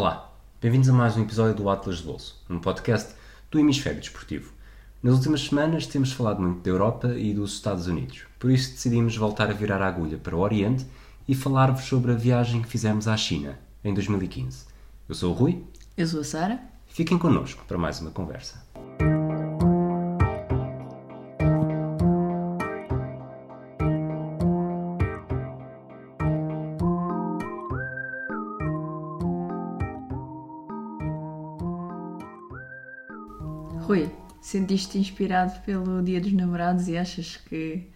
Olá, bem-vindos a mais um episódio do Atlas de Bolso, um podcast do Hemisfério Desportivo. Nas últimas semanas temos falado muito da Europa e dos Estados Unidos, por isso decidimos voltar a virar a agulha para o Oriente e falar-vos sobre a viagem que fizemos à China em 2015. Eu sou o Rui. Eu sou a Sara. Fiquem connosco para mais uma conversa. Sentiste-te inspirado pelo Dia dos Namorados e achas que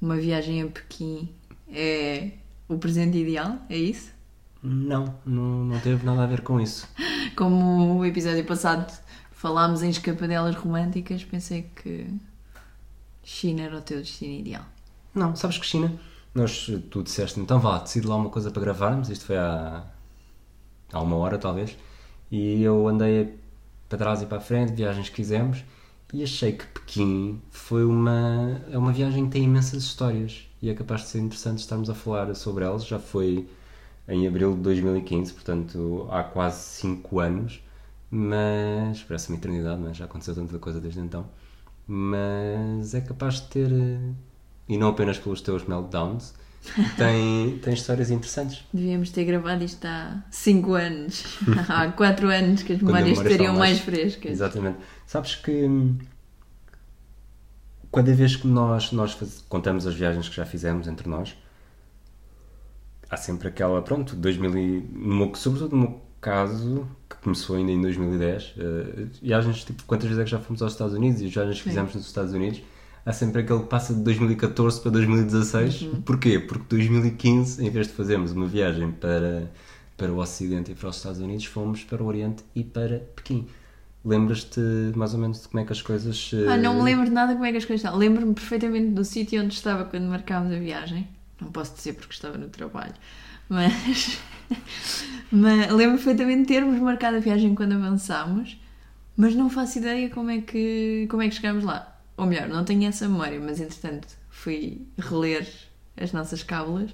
uma viagem a Pequim é o presente ideal? É isso? Não, não, não teve nada a ver com isso. Como o episódio passado falámos em escapadelas românticas, pensei que China era o teu destino ideal. Não, sabes que China? Nós, tu disseste, então vá, decide lá uma coisa para gravarmos. Isto foi há, há uma hora, talvez. E eu andei para trás e para a frente, viagens que fizemos. E achei que Pequim foi uma, é uma viagem que tem imensas histórias. E é capaz de ser interessante estarmos a falar sobre elas. Já foi em abril de 2015, portanto há quase 5 anos. Mas parece uma eternidade, mas já aconteceu tanta coisa desde então. Mas é capaz de ter e não apenas pelos teus meltdowns, tem, tem histórias interessantes. Devíamos ter gravado isto há 5 anos, há 4 anos que as memórias memória estariam mais mais- frescas. Exatamente. Sabes que hum, cada vez que nós, nós faz- contamos as viagens que já fizemos entre nós, há sempre aquela, pronto, 2000 e, no sobretudo no meu caso, que começou ainda em 2010, eh, viagens, tipo, quantas vezes é que já fomos aos Estados Unidos e as viagens que Sim. fizemos nos Estados Unidos, há sempre aquele que passa de 2014 para 2016. Porquê? Porque 2015, em vez de fazermos uma viagem para, para o Ocidente e para os Estados Unidos, fomos para o Oriente e para Pequim. Lembras-te mais ou menos de como é que as coisas. eh, Ah, não me lembro de nada como é que as coisas estão. Lembro-me perfeitamente do sítio onde estava quando marcámos a viagem. Não posso dizer porque estava no trabalho, mas, mas lembro perfeitamente de termos marcado a viagem quando avançámos, mas não faço ideia como é que, como é que chegámos lá. Ou melhor, não tenho essa memória, mas entretanto fui reler as nossas cábulas.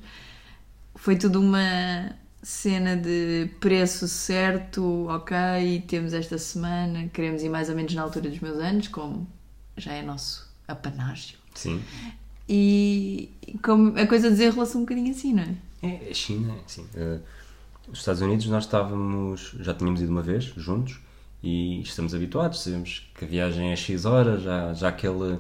Foi tudo uma cena de preço certo, ok, temos esta semana, queremos ir mais ou menos na altura dos meus anos, como já é nosso apanágio. Sim. E como a coisa desenrola-se um bocadinho assim, não é? É, a China, sim. eh, os Estados Unidos nós estávamos, já tínhamos ido uma vez juntos e estamos habituados, sabemos que a viagem é X horas, já, já, aquele,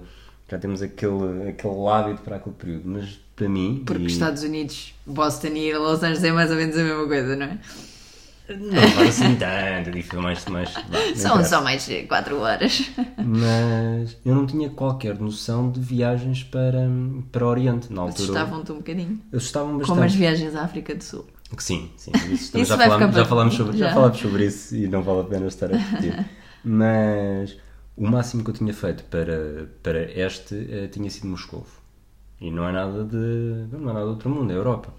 já temos aquele, aquele hábito para aquele período, mas para mim. Porque e- os Estados Unidos, Boston e ir a Los Angeles é mais ou menos a mesma coisa, não é? Não vai assim tanto, foi mais. mais não São interessa. só mais 4 horas. Mas eu não tinha qualquer noção de viagens para, para o Oriente na altura. Assustavam-te um bocadinho. Assustavam bastante. Como as viagens à África do Sul. Sim, sim. Isso, Isso já, falámos, já, falámos sobre, já. já. falámos sobre isso e não vale a pena estar a repetir. Mas o máximo que eu tinha feito para, para este eh, tinha sido Moscou. E não é nada de. não é nada de outro mundo, é a Europa.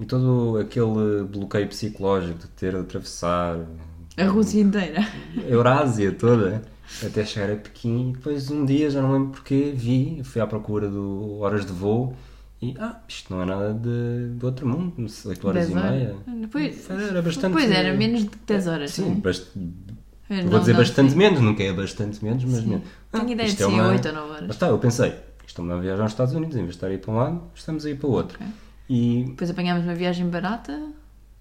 E todo aquele bloqueio psicológico de ter de atravessar A Rússia inteira. a Eurásia toda até chegar a Pequim e depois um dia, já não lembro porquê, vi, fui à procura do horas de voo e ah, isto não é nada de, de outro mundo, 8 horas 10 e meia. Pois, Era bastante. pois era menos de 10 horas. Sim, não é? bast... Eu vou não- dizer não bastante sei. menos, nunca é bastante menos, mas menos. Tenho ideia de é ser uma- 8 ou 9 horas. Mas está, eu pensei, isto é uma viagem aos Estados Unidos, em vez de estar a ir para um lado, estamos a ir para o outro. Ok. E Depois apanhámos uma viagem barata.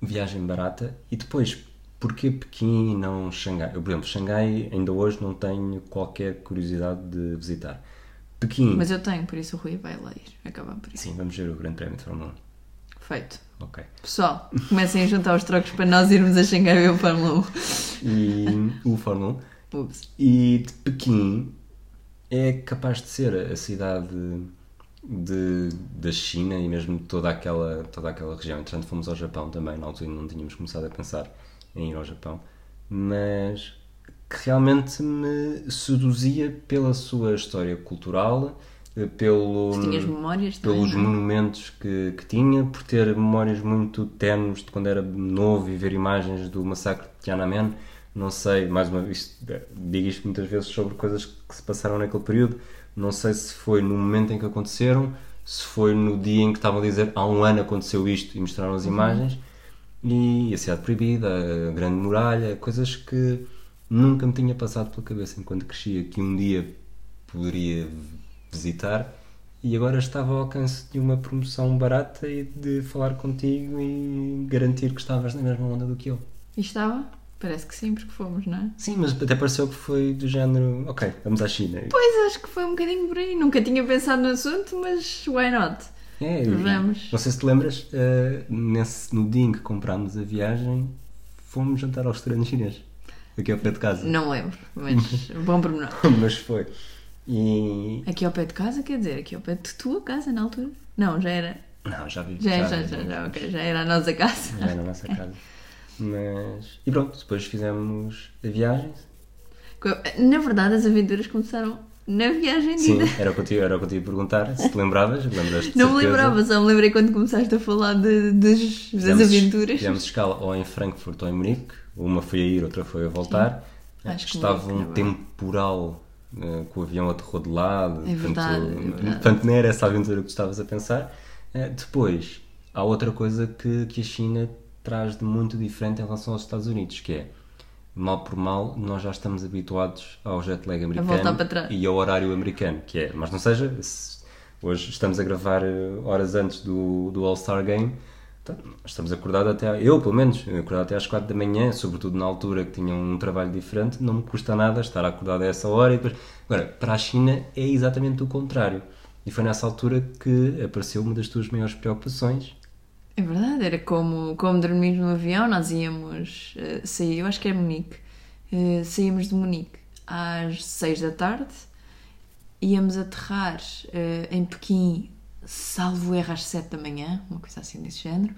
viagem barata e depois porquê Pequim e não Xangai? Eu, por exemplo, Xangai ainda hoje não tenho qualquer curiosidade de visitar. Pequim, Mas eu tenho, por isso o Rui vai lá ir. Acabar por isso. sim, vamos ver o Grande Prémio de Fórmula Feito. 1. Ok. Pessoal, comecem a juntar os trocos para nós irmos a Xangai ver o Fórmula E o Fórmula 1. 1. Ups. E de Pequim é capaz de ser a cidade de, da China e mesmo toda aquela, toda aquela região. Entretanto, fomos ao Japão também, na altura não tínhamos começado a pensar em ir ao Japão, mas que realmente me seduzia pela sua história cultural, eh, pelo, memórias também, pelos é? monumentos que, que tinha, por ter memórias muito tenues de quando era novo e ver imagens do massacre de Tiananmen. Não sei, mais uma vez, digo isto muitas vezes sobre coisas que se passaram naquele período. Não sei se foi no momento em que aconteceram, se foi no dia em que estavam a dizer há um ano aconteceu isto e mostraram as Uhum. imagens, E a cidade proibida, a grande muralha, coisas que nunca me tinha passado pela cabeça enquanto crescia, que um dia poderia visitar e agora estava ao alcance de uma promoção barata e de falar contigo e garantir que estavas na mesma onda do que eu. E estava? Parece que sim, porque fomos, não é? Sim, mas até pareceu que foi do género, ok, vamos à China. Pois, acho que foi um bocadinho por aí. Nunca tinha pensado no assunto, mas why not? É, Vamos. Não sei se te lembras, eh, nesse, no dia em que comprámos a viagem, fomos jantar ao restaurante chinês, aqui ao pé de casa. Não lembro, mas bom pormenor. mas foi. E. Aqui ao pé de casa, quer dizer, aqui ao pé de tua casa na altura? Não, já era. Não, já vi. Já, já, já, já, ok, já era a nossa casa. Já era a nossa casa. Mas. E pronto, depois fizemos a viagem. Na verdade, as aventuras começaram na viagem de Sim, era o que eu te, ia perguntar, se te lembravas. lembras Não me lembrava, só me lembrei quando começaste a falar de, das, das aventuras. Fizemos escala ou em Frankfurt ou em Munique. Uma foi a ir, outra foi a voltar. Acho que Estava um é? temporal eh, que o avião aterrou de lado. É verdade, portanto, é verdade. portanto, não era essa a aventura que tu estavas a pensar. Eh, depois, há outra coisa que, que a China traz de muito diferente em relação aos Estados Unidos, que é, mal por mal, nós já estamos habituados ao jet lag americano e ao horário americano, que é, mas não seja, se hoje estamos a gravar eh, horas antes do, do All-Star Game, estamos acordados até, eu pelo menos, acordado até às 4 da manhã, sobretudo na altura que tinha um trabalho diferente, não me custa nada estar acordado a essa hora e depois... Agora, para a China é exatamente o contrário. E foi nessa altura que apareceu uma das tuas maiores preocupações. É verdade, era como, como dormir no avião, nós íamos eh, sair, eu acho que é Munique, eh, saímos de Munique às 6 da tarde, íamos aterrar eh, em Pequim, salvo erro, às 7 da manhã, uma coisa assim desse género,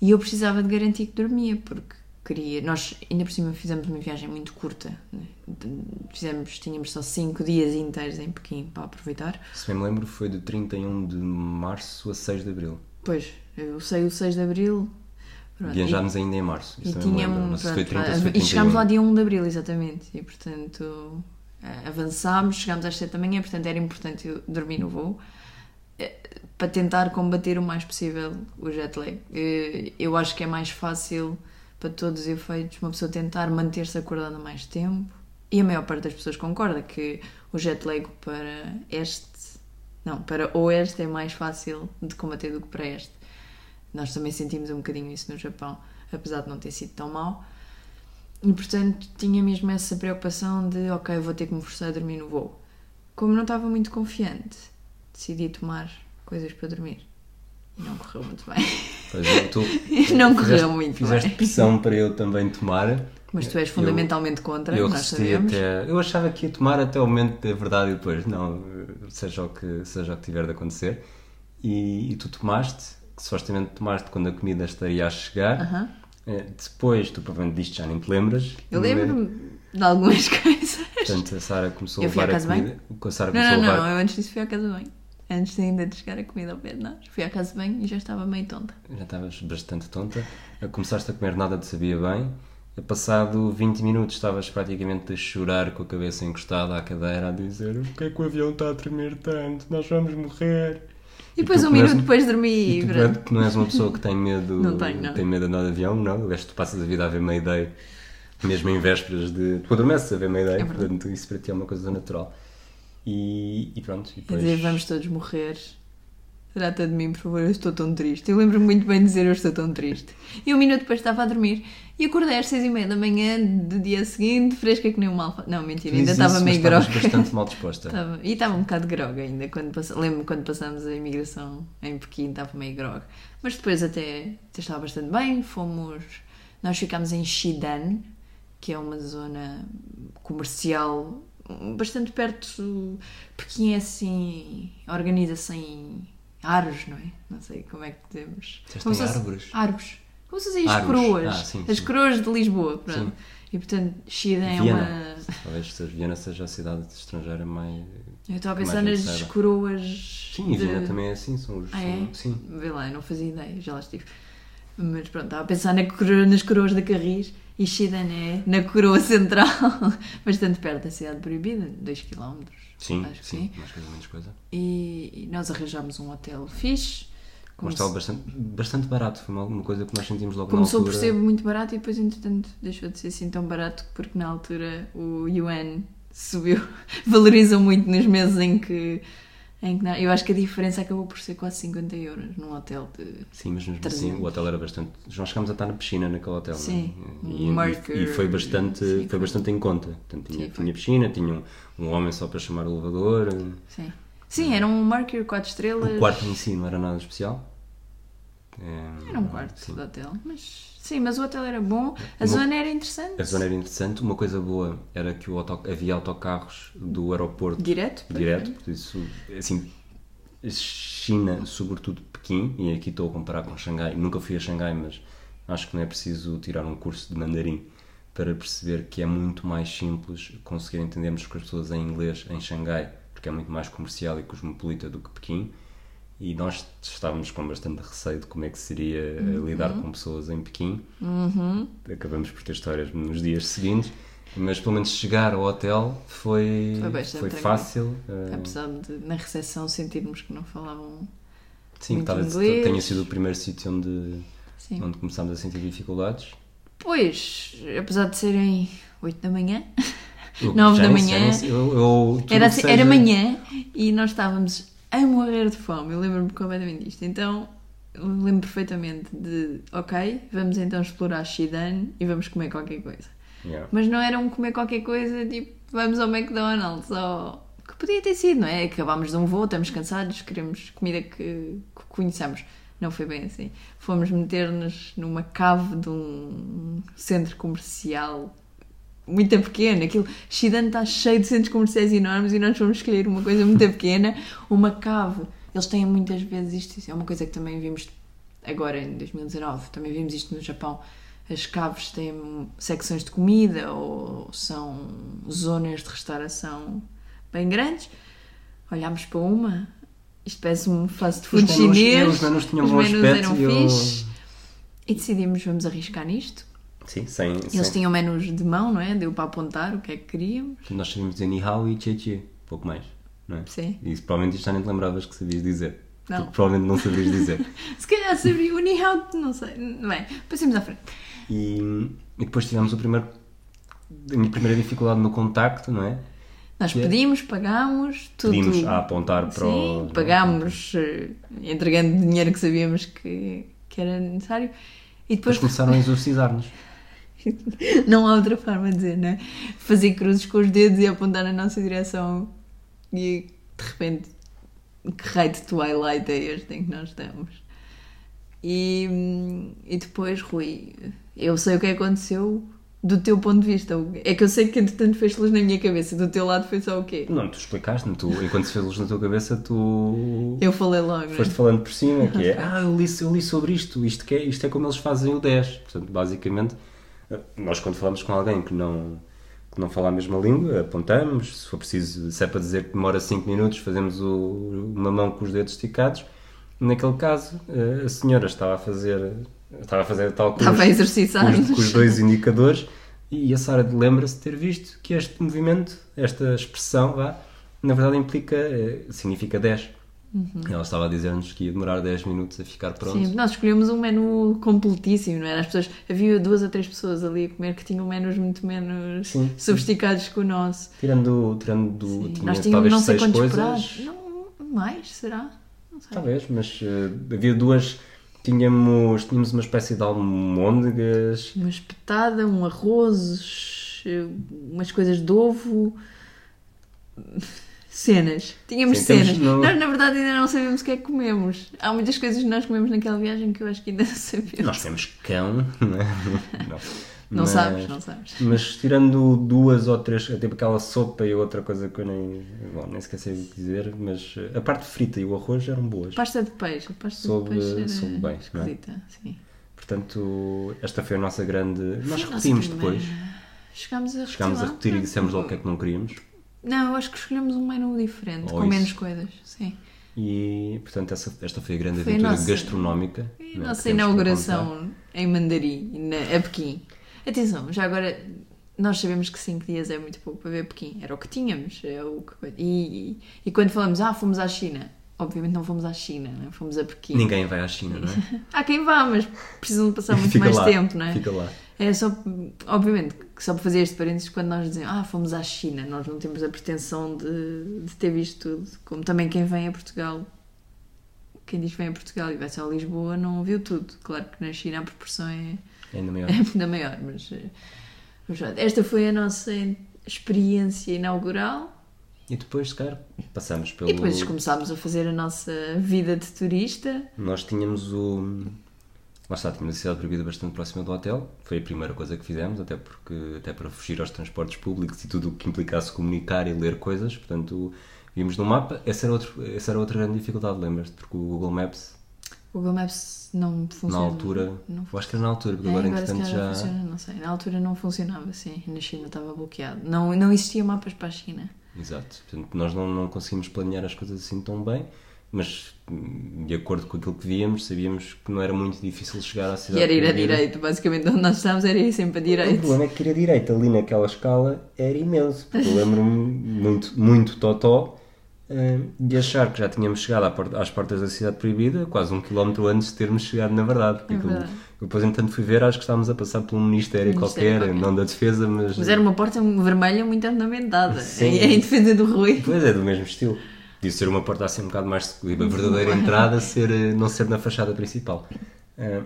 e eu precisava de garantir que dormia, porque queria. Nós, ainda por cima, fizemos uma viagem muito curta, né? Fizemos, tínhamos só 5 dias inteiros em Pequim para aproveitar. Se bem me lembro, foi de 31 de março a 6 de abril. Pois, eu saí o 6 de abril. pronto, e- Viajámos ainda em março. E Isso lembro. tínhamos. Sei se foi pronto, 30 ou se foi e chegámos 31. lá dia 1 de Abril, exatamente. E portanto eh, avançámos, chegámos às 7 da manhã, portanto era importante eu dormir no voo para tentar combater o mais possível o jet lag. Eh, Eu acho que é mais fácil para todos os efeitos uma pessoa tentar manter-se acordada mais tempo. E a maior parte das pessoas concorda que o jet lag para este, não, para oeste é mais fácil de combater do que para este. Nós também sentimos um bocadinho isso no Japão, apesar de não ter sido tão mau. E portanto tinha mesmo essa preocupação de, ok, vou ter que me forçar a dormir no voo. Como não estava muito confiante, decidi tomar coisas para dormir. E não correu muito bem. Pois é, tu Não fizeste- correu muito Fizeste bem. pressão para eu também tomar. Mas tu és Eu- fundamentalmente contra, Eu nós sabemos. até. Eu achava que ia tomar até o momento da verdade e depois, não, seja o que, seja o que tiver de acontecer. E, e tu tomaste, que supostamente tomaste quando a comida estaria a chegar. Aham. Eh, Depois, tu provavelmente disto já nem te lembras. Eu lembro-me de algumas coisas. Portanto, a Sara começou Eu a levar a de comida. A Sara Não, começou não, a levar. não, eu antes disso fui à casa banho. Antes ainda de chegar a comida ao pé de nós. Fui à casa de banho e já estava meio tonta. Já estavas bastante tonta. Começaste a comer nada te sabia bem. A passado 20 minutos estavas praticamente a chorar com a cabeça encostada à cadeira a dizer o que é que o avião está a tremer tanto? Nós vamos morrer. E depois um minuto depois dormi E tu não és uma pessoa que tem medo, Não tenho, não. tem medo de andar de avião, não. Que tu passas a vida a ver Mayday, mesmo em vésperas de. Tu adormeces a ver Mayday, É verdade. portanto isso para ti é uma coisa natural. E, e pronto, e depois. dizer, vamos todos morrer. Trata de mim, por favor, eu estou tão triste. Eu lembro-me muito bem de dizer eu estou tão triste. E um minuto depois estava a dormir e acordei às seis e meia da manhã do dia seguinte, fresca que nem um alfa. Não, mentira, ainda estava meio grogue. bastante mal disposta. Estava- E estava um bocado grogue ainda. Quando pass... Lembro-me quando passámos a imigração em Pequim, estava meio grogue. Mas depois até, até estava bastante bem. Fomos. Nós ficámos em Xidan, que é uma zona comercial bastante perto. Pequim é assim. organiza-se em aros, não é? Não sei como é que. Disseste Como se árvores? Árvores. Como se fossem as Árvores. coroas. Ah, sim, as sim. coroas de Lisboa, pronto. Sim. E portanto, Xidan é uma. Talvez Viena seja a cidade estrangeira mais. Eu estava a pensar nas coroas. Sim, de- Viena também é assim, são os. Ah, é? Sim. Vê lá, eu não fazia ideia, já lá estive. Mas pronto, estava a pensar na coroa- nas coroas da Carris e Xidan é na coroa central, bastante perto da cidade proibida, 2 km. Sim, acho que sim, sim. mais coisa, menos coisa. E, e nós arranjámos um hotel fixe, Um se- bastante, bastante barato, foi uma, coisa que nós sentimos logo Começou na por altura. ser muito barato e depois, entretanto, deixou de ser assim tão barato porque na altura o yuan subiu. Valorizam muito nos meses em que. Em que não- eu acho que a diferença acabou por ser quase 50 euros num hotel de. Sim, mas mesmo 300. assim o hotel era bastante. Nós chegámos a estar na piscina naquele hotel, Sim, não é? E, Mercury, e, foi bastante, sim, foi bastante em conta. Portanto, tinha, Sim, tinha piscina, tinha um, um homem só para chamar o elevador. Sim. Sim, era um Mercury 4 estrelas. O quarto em si não era nada especial. É, Era um quarto sim. de hotel. Mas, sim, mas o hotel era bom, a Uma- zona era interessante. A zona era interessante. Uma coisa boa era que o auto, havia autocarros do aeroporto Direto? direto, por isso, assim, China, sobretudo Pequim, e aqui estou a comparar com Xangai, nunca fui a Xangai, mas acho que não é preciso tirar um curso de mandarim para perceber que é muito mais simples conseguir entendermos com as pessoas em inglês em Xangai, porque é muito mais comercial e cosmopolita do que Pequim, e nós estávamos com bastante receio de como é que seria eh, lidar com pessoas em Pequim. Uhum. Acabamos por ter histórias nos dias seguintes, mas pelo menos chegar ao hotel foi, Foi foi fácil. eh, Apesar de na recepção sentirmos que não falavam. Sim, muito talvez inglês. tenha sido o primeiro sítio onde, Sim. onde começámos a sentir dificuldades. Pois, apesar de serem 8 da manhã, Eu- Nove já da nem sei, manhã. sei, eu- eu- era, assim- era seja- manhã e nós estávamos a morrer de fome. Eu lembro-me completamente disto. Então, lembro perfeitamente de, ok, vamos então explorar Shidan e vamos comer qualquer coisa. Yeah. Mas não era um comer qualquer coisa, tipo, vamos ao McDonald's ou... Que podia ter sido, não é? Acabámos de um voo, estamos cansados, queremos comida que, que conheçamos. Não foi bem assim. Fomos meter-nos numa cave de um centro comercial muito pequena. Aquilo, Shidan está cheio de centros comerciais enormes e nós fomos escolher uma coisa muito pequena, uma cave. Eles têm muitas vezes isto, é uma coisa que também vimos agora em 2019, também vimos isto no Japão. As caves têm secções de comida ou são zonas de restauração bem grandes. Olhámos para uma, isto parece um fast food Os menus- chinês. os menus tinham os menus eram eu-. E decidimos, vamos arriscar nisto. Sim, sem, Eles sem- tinham menus de mão, não é? Deu para apontar o que é que queríamos. Nós sabíamos dizer ni hao e che che, pouco mais. Não é? Sim. E provavelmente isto já nem te lembravas que sabias dizer. Não. Porque provavelmente não sabias dizer. Se calhar sabia o Ni Hao, não sei. Bem, passemos à frente. E, e depois tivemos o primeiro, a minha primeira dificuldade no contacto, não é? Nós é? pedimos, pagámos, tudo. Pedimos a apontar para Sim, o. pagámos, eh, entregando dinheiro que sabíamos que, que era necessário. E Depois depois começaram a exorcizar-nos. não há outra forma de dizer, não é? Fazer cruzes com os dedos e apontar na nossa direção e de repente que raio de Twilight é este em que nós estamos? E, e depois, Rui, eu sei o que aconteceu do teu ponto de vista. É que eu sei que entretanto fez luz na minha cabeça. Do teu lado foi só o quê? Não, tu explicaste-me, tu, enquanto se fez luz na tua cabeça, tu Eu falei logo, não é? foste falando por cima, que é, ah, eu li, eu li sobre isto, isto, que é, isto é como eles fazem o 10. Portanto, basicamente, nós quando falamos com alguém que não, que não fala a mesma língua, apontamos, se for preciso, se é para dizer que demora 5 minutos, fazemos o, uma mão com os dedos esticados. Naquele caso, eh, a senhora estava a fazer, estava a fazer tal coisa Estava a com os, com os dois indicadores e a Sara lembra-se de ter visto que este movimento, esta expressão, vá, na verdade implica, eh, significa 10. Ela estava a dizer-nos que ia demorar 10 minutos a ficar pronto. Sim, nós escolhemos um menu completíssimo, não era? As pessoas, havia duas ou três pessoas ali a comer que tinham menus muito menos Sim. sofisticados que o nosso. Tirando, tirando Sim. tinha Nós tínhamos talvez não sei quantos coisas. pratos. Não, mais, será? Não sei. Talvez, mas eh, havia duas. Tínhamos, tínhamos uma espécie de almôndegas. Uma espetada, um arroz, eh, umas coisas de ovo. Cenas. Tínhamos Sim, cenas. no- Nós, na verdade, ainda não sabemos o que é que comemos. Há muitas coisas que nós comemos naquela viagem que eu acho que ainda não sabemos. Nós temos cão, não é? Não, Não Mas- sabes, não sabes. Mas tirando duas ou três, tipo aquela sopa e outra coisa que eu nem, bom, nem esqueci de dizer, mas eh, a parte frita e o arroz eram boas. Pasta de peixe. A pasta Soube- de peixe era soube bem, é? esquisita, sim. Portanto, esta foi a nossa grande. Nós Foi repetimos depois. Chegámos a repetir. Chegámos a repetir e dissemos logo o que é que não queríamos. Não, eu acho que escolhemos um menu diferente, Ou com isso. menos coisas. Sim. E, portanto, essa, esta foi a grande Foi aventura nossa- gastronómica. E a é, que nossa inauguração em Mandarim, na, a Pequim. Atenção, já agora nós sabemos que 5 dias é muito pouco para ver Pequim. Era o que tínhamos. É o que... e, e, quando falamos, ah, fomos à China. obviamente não fomos à China, não é? fomos a Pequim. Ninguém vai à China, não é? Há quem vá, mas precisam de passar muito mais lá, tempo, não é? Fica lá. É só, obviamente, que só para fazer este parênteses, quando nós dizemos, ah, fomos à China, nós não temos a pretensão de, de ter visto tudo. Como também quem vem a Portugal, quem diz que vem a Portugal e vai só a Lisboa, não viu tudo. Claro que na China a proporção é, É ainda maior. é ainda maior, mas, eh, mas esta foi a nossa experiência inaugural E depois, se calhar, passamos pelo. e depois começámos a fazer a nossa vida de turista. Nós tínhamos o. Lá está, tínhamos a cidade proibida bastante próxima do hotel. Foi a primeira coisa que fizemos, até porque até para fugir aos transportes públicos e tudo o que implicasse comunicar e ler coisas. Portanto, vimos no mapa. Essa era, outro, essa era outra grande dificuldade, lembras-te? Porque o Google Maps, O Google Maps não funciona. na altura. Não eu acho que era na altura, porque É, agora, agora entretanto, já. funciona, não sei. Na altura não funcionava assim, na China estava bloqueado. Não, não existia mapas para a China. Exato. Portanto, nós não, não conseguimos planear as coisas assim tão bem, mas hum, de acordo com aquilo que víamos, sabíamos que não era muito difícil chegar à E cidade era ir a proibida. direito, basicamente onde nós estávamos era ir sempre a O direito. problema é que ir a direita ali naquela escala era imenso, porque eu lembro-me muito, muito totó eh, de achar que já tínhamos chegado à às portas da cidade proibida, quase um quilómetro antes de termos chegado na verdade. Porque É verdade. eu depois, entanto, fui ver, acho que estávamos a passar por um ministério, Ministério qualquer, qualquer. não da defesa, mas... Mas era uma porta vermelha muito ornamentada. Sim. Em defesa do Rui. Pois é, do mesmo estilo. Devia ser uma porta assim um bocado mais segura, a verdadeira entrada ser, eh, não ser na fachada principal. Eh,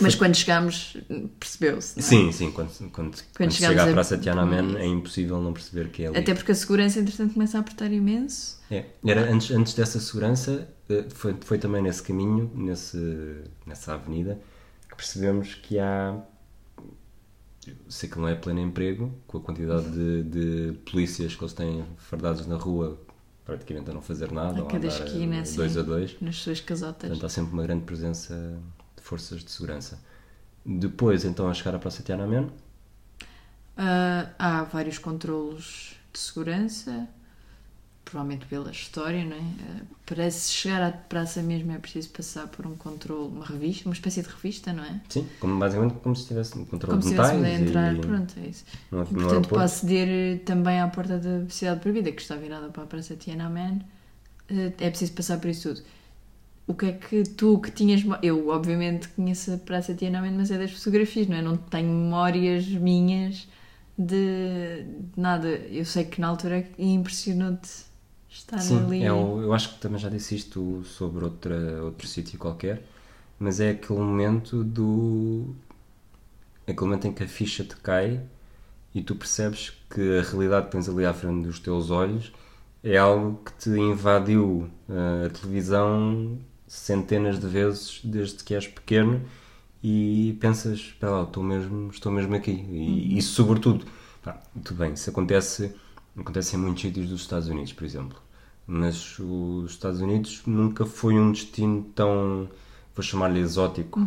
Mas quando chegámos, percebeu-se. é? Sim, sim, quando, quando, quando, chega à a- Praça Tiananmen é impossível não perceber que é ali. Até porque a segurança, entretanto, começa a apertar imenso. É, era antes, antes dessa segurança, eh, foi, foi também nesse caminho, nesse, nessa avenida, que percebemos que há. Sei que não é pleno emprego, com a quantidade de, de polícias que eles têm fardados na rua, praticamente a não fazer nada, A cada esquina, assim. dois a dois. Nas suas casotas. Portanto, há sempre uma grande presença de forças de segurança. Depois, então, a chegar à Praça Tiananmen, Ah, há vários controlos de segurança, provavelmente pela história, não é? Ah, para se chegar à praça mesmo é preciso passar por um controle, uma revista, uma espécie de revista, não é? sim, como, basicamente como se tivesse um controle Como de se metais. estivéssemos a entrar, e, pronto, é isso. no, E, portanto, para aceder eh, também à porta da Cidade Proibida, que está virada para a Praça Tiananmen, eh, é preciso passar por isso tudo. O que é que tu que tinhas. Eu, obviamente, conheço a Praça Tiananmen, mas é das fotografias, não é? Não tenho memórias minhas de, de nada. Eu sei que na altura impressionou-te estar Sim, ali. é o- eu acho que também já disse isto sobre outra, outro sítio qualquer, mas é aquele momento do. aquele momento em que a ficha te cai e tu percebes que a realidade que tens ali à frente dos teus olhos é algo que te invadiu eh, a televisão centenas de vezes desde que és pequeno e pensas, espera lá, estou mesmo, estou mesmo aqui. E isso sobretudo, pá, tudo bem, isso acontece, acontece em muitos sítios dos Estados Unidos, por exemplo. Mas os Estados Unidos nunca foi um destino tão, vou chamar-lhe exótico,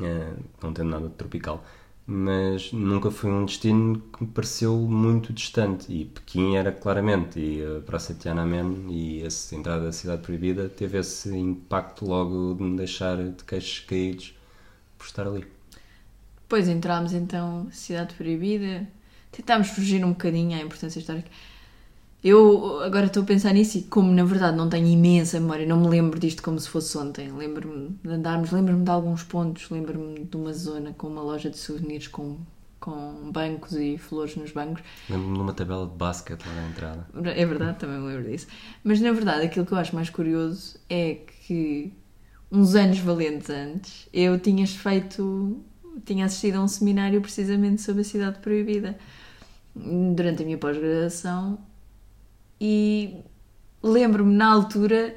eh, não tendo nada de tropical, mas nunca foi um destino que me pareceu muito distante. E Pequim era claramente, e a Praça Tiananmen e essa entrada da Cidade Proibida teve esse impacto logo de me deixar de queixos caídos por estar ali. Depois entrámos então Cidade Proibida, tentámos fugir um bocadinho à importância histórica. Eu agora estou a pensar nisso e como na verdade não tenho imensa memória, não me lembro disto como se fosse ontem. Lembro-me de andarmos, lembro-me de alguns pontos, lembro-me de uma zona com uma loja de souvenirs com, com bancos e flores nos bancos. Lembro-me de uma tabela de basquete lá na entrada. É verdade, também me lembro disso. Mas na verdade, aquilo que eu acho mais curioso é que uns anos valentes antes eu tinhas feito, tinha assistido a um seminário precisamente sobre a Cidade Proibida durante a minha pós-graduação e lembro-me na altura,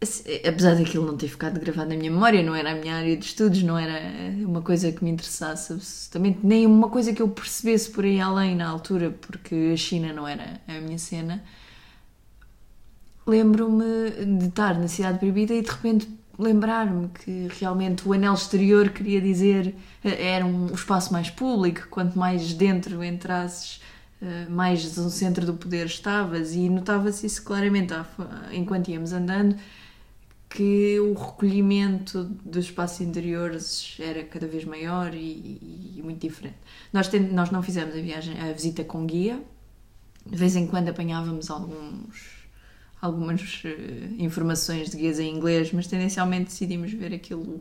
assim, apesar daquilo não ter ficado gravado na minha memória, não era a minha área de estudos, não era uma coisa que me interessasse absolutamente, nem uma coisa que eu percebesse por aí além na altura, porque a China não era a minha cena. Lembro-me de estar na Cidade Proibida e de repente lembrar-me que realmente o anel exterior queria dizer eh, era um espaço mais público, quanto mais dentro entrasses Uh, mais no centro do poder estavas e notava-se isso claramente enquanto íamos andando que o recolhimento dos espaços interiores era cada vez maior e, e muito diferente. Nós, nós não fizemos a viagem, a visita com guia, de vez em quando apanhávamos alguns algumas eh, informações de guias em inglês, mas tendencialmente decidimos ver aquilo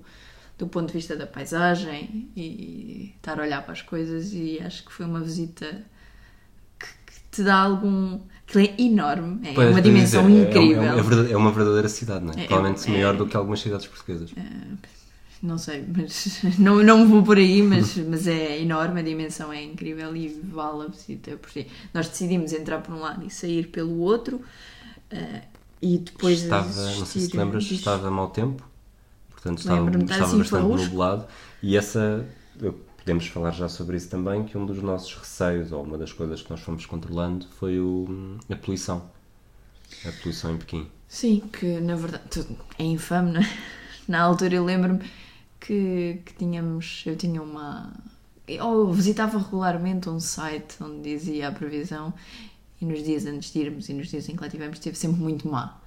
do ponto de vista da paisagem e estar a olhar para as coisas e acho que foi uma visita que, que te dá algum... Aquilo é enorme, é Pois, uma dimensão dizer, é- incrível. É, é, verdadeira- é uma verdadeira cidade, não é? É- Provavelmente é- maior do que algumas cidades portuguesas. Não sei, mas não, não vou por aí, mas, mas é enorme, a dimensão é incrível e vale a visita por si. Nós decidimos entrar por um lado e sair pelo outro eh, e depois de estava, não sei se te existir- lembras, diz- estava mau tempo, portanto estava, estava assim bastante nublado e essa, podemos falar já sobre isso também, que um dos nossos receios, ou uma das coisas que nós fomos controlando, foi o, a poluição. A poluição em Pequim. Sim, que na verdade é infame, né? Na altura eu lembro-me que, que tínhamos, eu tinha uma. Ou visitava regularmente um site onde dizia a previsão e nos dias antes de irmos e nos dias em que lá tivemos esteve sempre muito má.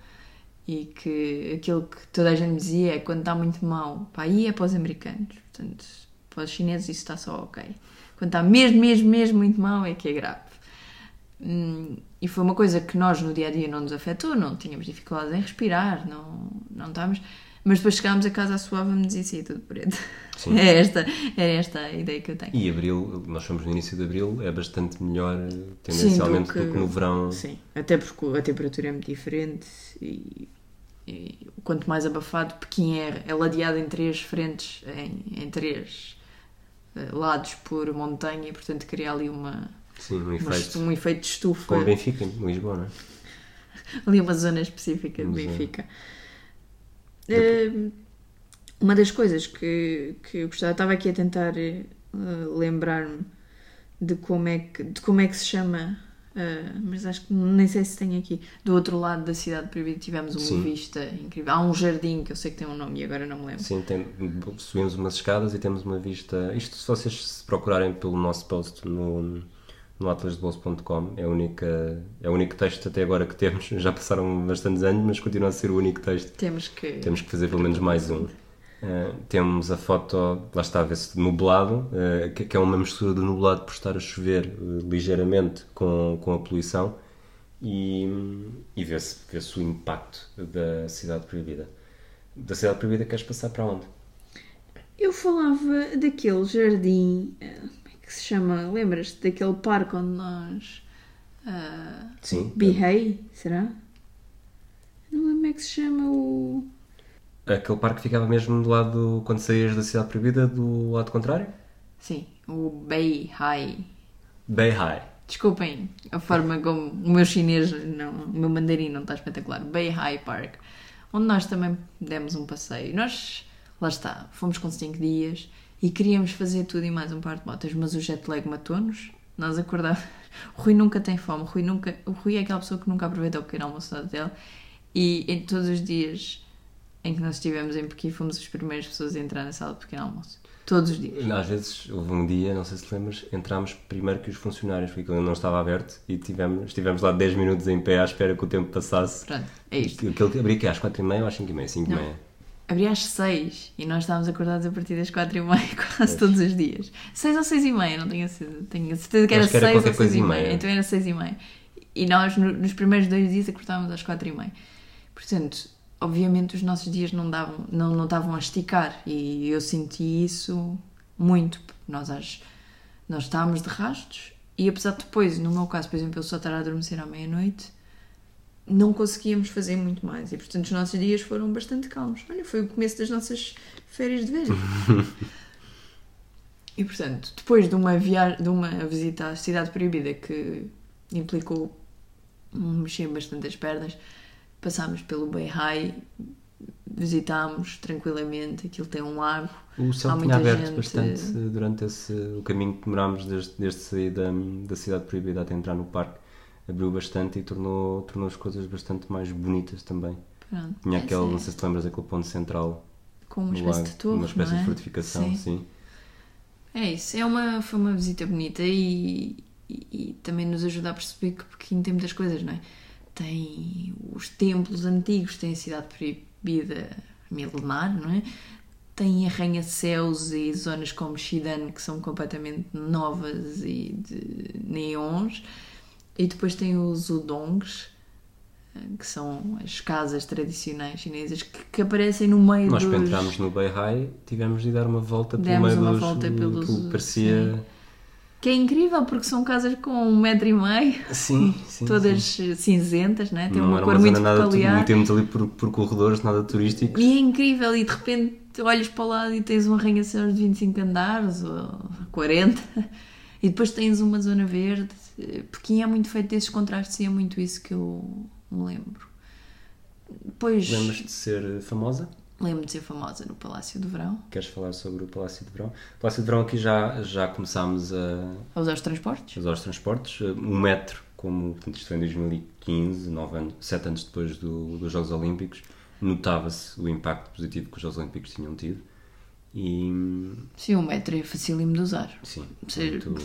E que aquilo que toda a gente dizia é quando está muito mau, pá, aí é para os americanos, portanto, para os chineses isso está só ok. Quando está mesmo, mesmo, mesmo muito mau é que é grave. Hum, e foi uma coisa que nós no dia a dia não nos afetou, não tínhamos dificuldades em respirar, não, não estávamos. Mas depois chegámos a casa, suávamos e tudo preto. Sim. É esta, era esta a ideia que eu tenho. E abril, nós fomos no início de abril, é bastante melhor eh, tendencialmente Sim, do, que... no verão. Sim, até porque a temperatura é muito diferente e, e quanto mais abafado, Pequim é, é ladeado em três frentes, em, em três eh, lados por montanha e portanto cria ali uma, Sim, um efeito. um efeito de estufa. Como Benfica, em Lisboa, não é? ali uma zona específica de zona. Eh, uma das coisas que, que eu gostava, estava aqui a tentar eh, lembrar-me de como é que de como é que se chama, eh, mas acho que nem sei se tem aqui. Do outro lado da cidade proibida tivemos uma Sim. vista incrível. Há um jardim que eu sei que tem um nome e agora não me lembro. Sim, tem, subimos umas escadas e temos uma vista. Isto, se vocês se procurarem pelo nosso post no, no atlasdebolso.com, é, a única, é o único texto até agora que temos. Já passaram bastantes anos, mas continua a ser o único texto. Temos que Temos que fazer pelo menos mais um. Uh, temos a foto, lá está a ver-se nublado, uh, que, que é uma mistura de nublado por estar a chover uh, ligeiramente com, com a poluição e, e vê-se vê o impacto da cidade proibida. Da cidade proibida queres passar para onde? Eu falava daquele jardim, que se chama? Lembras-te daquele parque onde nós. ah, Sim. Bihei, será? Não lembro como é que se chama o. Aquele parque ficava mesmo do lado, quando saías da cidade proibida, do lado contrário? Sim, o Beihai. High. Desculpem a forma como o meu chinês, não, o meu mandarim não está espetacular. Beihai Park, onde nós também demos um passeio. Nós, lá está, fomos com 5 dias e queríamos fazer tudo e mais um par de botas, mas o jet lag matou-nos. Nós acordávamos. O Rui nunca tem fome, o Rui, nunca, o Rui é aquela pessoa que nunca aproveita o pequeno almoço do hotel e em todos os dias em que nós estivemos em Pequim fomos as primeiras pessoas a entrar na sala de pequeno almoço. Todos os dias. Às vezes, houve um dia, não sei se lembras, entrámos primeiro que os funcionários, porque aquilo não estava aberto e tivemos, estivemos lá 10 minutos em pé à espera que o tempo passasse. Pronto, é isto. Aquilo que abria aqui às 4h30 ou às 5h30? 5h30. Abria às 6 e nós estávamos acordados a partir das 4 e meia quase todos os dias. 6 ou 6 e meia, não tenho certeza. Tenho certeza que era Acho que era 6 ou qualquer 6 coisa e meia. Então era 6 e meia. E nós no- nos primeiros dois dias acordávamos às 4 e meia. Portanto, obviamente os nossos dias não, davam, não, não estavam a esticar e eu senti isso muito. porque Nós, às, nós estávamos de rastos e apesar de depois, no meu caso, por exemplo, eu só estar a adormecer à meia-noite, não conseguíamos fazer muito mais e portanto os nossos dias foram bastante calmos. Olha, foi o começo das nossas férias de verão. e portanto, depois de uma viagem, de uma visita à cidade proibida que implicou mexer bastante as pernas, passámos pelo Beihai, visitámos tranquilamente, aquilo tem um lago. O céu Há tinha muita aberto gente- bastante durante esse, o caminho que demorámos desde, desde sair da, da cidade proibida até entrar no parque. Abriu bastante e tornou, tornou as coisas bastante mais bonitas também. Pronto, Tinha essa aquele, é- não sei se te lembras, aquele ponto central com uma espécie lago, de torre, uma espécie é? de fortificação, Sim. sim. É isso, é uma, foi uma visita bonita e, e, e também nos ajuda a perceber que Pequim tem muitas coisas, não é? Tem os templos antigos, tem a cidade proibida milenar, não é? Tem arranha-céus e zonas como Shidan que são completamente novas e de neons. E depois tem os udongs, eh, que são as casas tradicionais chinesas que, que aparecem no meio Nós, dos... quando entramos no Beihai, tivemos de dar uma volta pelo Demos meio uma dos... volta pelos- pelo que parecia... Que é incrível porque são casas com um metro e meio, Sim, sim. todas sim. cinzentas, né? tem Não uma cor uma muito nada... peculiar. Metemos ali por, por corredores nada turísticos. E é incrível, e de repente olhas para o lado e tens um arranha-céus de 25 andares ou 40, e depois tens uma zona verde. Pequim é muito feito desses contrastes e é muito isso que eu me lembro. Depois Lembras de ser famosa? lembro de ser famosa no Palácio do Verão, Queres falar sobre o Palácio de Verão? O Palácio de Verão aqui já, já começámos a, a usar os transportes. a usar os transportes. Um metro, como portanto, isto foi em 2015, 9 anos, 7 anos depois do, dos Jogos Olímpicos, notava-se o impacto positivo que os Jogos Olímpicos tinham tido. E Sim, o metro é facílimo de usar. sim,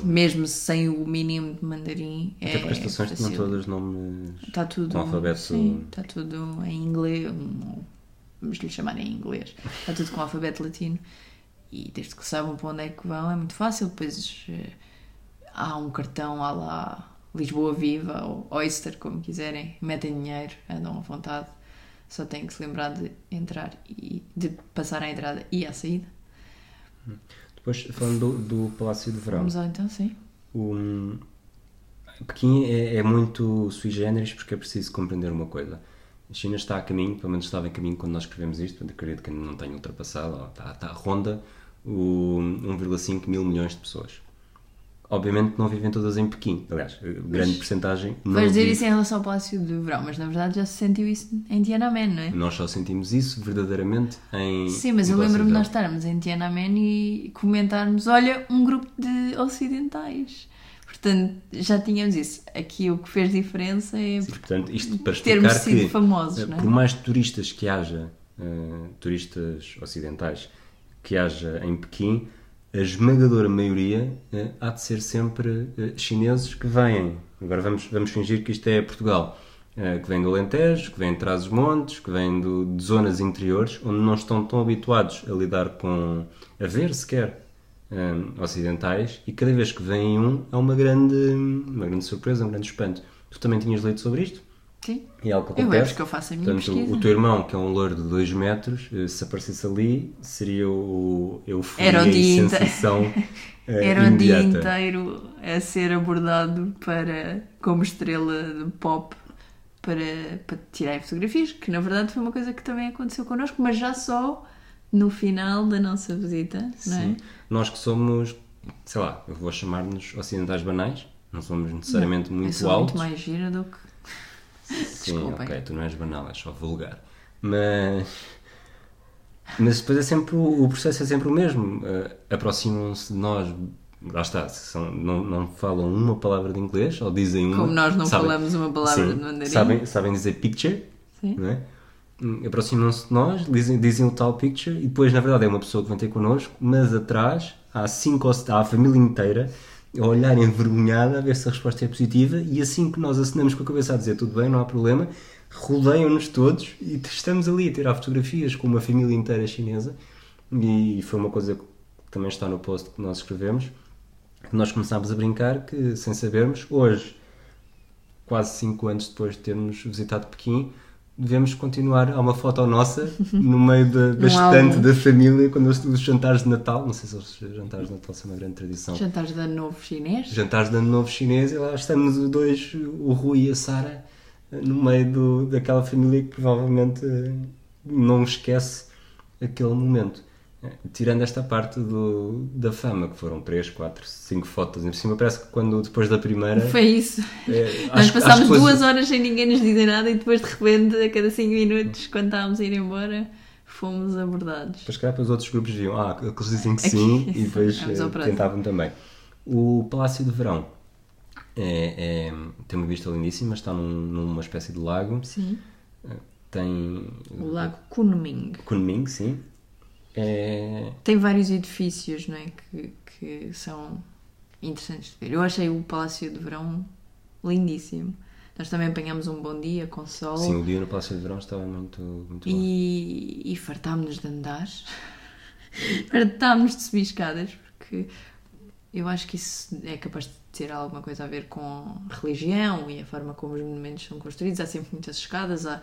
mesmo sem o mínimo de mandarim, é até porque as estações tinham todos nomes. Está tudo, com alfabeto- sim, está tudo em inglês, vamos lhe chamar em inglês, está tudo com alfabeto latino e desde que saibam para onde é que vão é muito fácil, depois eh, há um cartão à lá Lisboa Viva ou Oyster, como quiserem, metem dinheiro, andam à vontade, só têm que se lembrar de entrar e de passar à entrada e à saída. Depois, falando do, do Palácio de Verão, Vamos lá então, sim. o, Pequim é, é muito sui generis porque é preciso compreender uma coisa. A China está a caminho, pelo menos estava em caminho quando nós escrevemos isto, portanto acredito que não tenha ultrapassado, está, está ronda o 1,5 mil milhões de pessoas. Obviamente não vivem todas em Pequim, aliás, a grande porcentagem não Vais dizer vive. isso em relação ao Palácio do Verão, mas na verdade já se sentiu isso em Tiananmen, não é? Nós só sentimos isso verdadeiramente em. Sim, mas eu lembro-me de nós estarmos em Tiananmen e comentarmos, olha, um grupo de ocidentais. Portanto, já tínhamos isso. Aqui o que fez diferença é Sim, portanto, isto para termos sido que, famosos, eh, não é? por mais turistas que haja, eh, turistas ocidentais, que haja em Pequim, a esmagadora maioria eh, há de ser sempre eh, chineses que vêm. Agora vamos, vamos fingir que isto é Portugal. eh, que vêm do Alentejo, que vêm de Trás-os-Montes, que vêm do- de zonas interiores, onde não estão tão habituados a lidar com... a ver sequer eh, ocidentais, e cada vez que vem um é uma grande, uma grande surpresa, um grande espanto. Tu também tinhas lido sobre isto? Sim. É algo que Eu acontece. lembro que eu faço a minha Portanto, pesquisa. o teu irmão, que é um loiro de 2 metros, eh, se aparecesse ali, seria o euforia Era o e dia sensação eh, Era um dia inteiro a ser abordado para, como estrela de pop para, para tirar fotografias, que na verdade foi uma coisa que também aconteceu connosco, mas já só no final da nossa visita, não é? Sim. Nós que somos, sei lá, eu vou chamar-nos ocidentais banais, não somos necessariamente eu muito sou altos. muito mais gira do que. Sim, Desculpem. ok, tu não és banal, és só vulgar. Mas, mas depois é sempre o, processo é sempre o mesmo. Eh, Aproximam-se de nós, lá está, são, não, não falam uma palavra de inglês, ou dizem uma. Como nós não sabem- falamos uma palavra Sim, de mandarim. Sabem, sabem dizer picture, Sim. não é? Hum, Aproximam-se de nós, dizem, dizem o tal picture, e depois, na verdade, é uma pessoa que vem ter connosco, mas atrás há cinco ou há a família inteira a olhar envergonhada a ver se a resposta é positiva, e assim que nós assinamos com a cabeça a dizer tudo bem, não há problema, rodeiam-nos todos e estamos ali a tirar fotografias com uma família inteira chinesa. E foi uma coisa que também está no post que nós escrevemos. Nós começámos a brincar que, sem sabermos, hoje, quase 5 anos depois de termos visitado Pequim, devemos continuar. Há uma foto nossa no meio da, da estante da família, quando os, os jantares de Natal. Não sei se os jantares de Natal são uma grande tradição. Jantares de ano novo chinês. Jantares de Ano Novo Chinês, e lá estamos os dois, o Rui e a Sara, no meio do, daquela família que provavelmente eh, não esquece aquele momento. Tirando esta parte do, da fama, que foram 3, 4, 5 fotos em cima, parece que quando depois da primeira. Foi isso. eh, Nós acho- passámos acho duas horas sem ninguém nos dizer nada e depois de repente, a cada 5 minutos, quando estávamos a ir embora, fomos abordados. Depois, calhar, depois outros grupos diziam, ah, aqueles dizem que sim, e depois eh, tentavam também. O Palácio de Verão é, é- tem uma vista lindíssima, está num- numa espécie de lago. Sim. Tem O Lago Kunming. Kunming, sim. É, Tem vários edifícios, não é? Que, que são interessantes de ver. Eu achei o Palácio de Verão lindíssimo. Nós também apanhámos um bom dia com sol sim, o dia no Palácio de Verão estava muito, muito bom. e, e fartámos-nos de andar. fartámos-nos de subir escadas porque eu acho que isso é capaz de ter alguma coisa a ver com religião e a forma como os monumentos são construídos. Há sempre muitas escadas, há,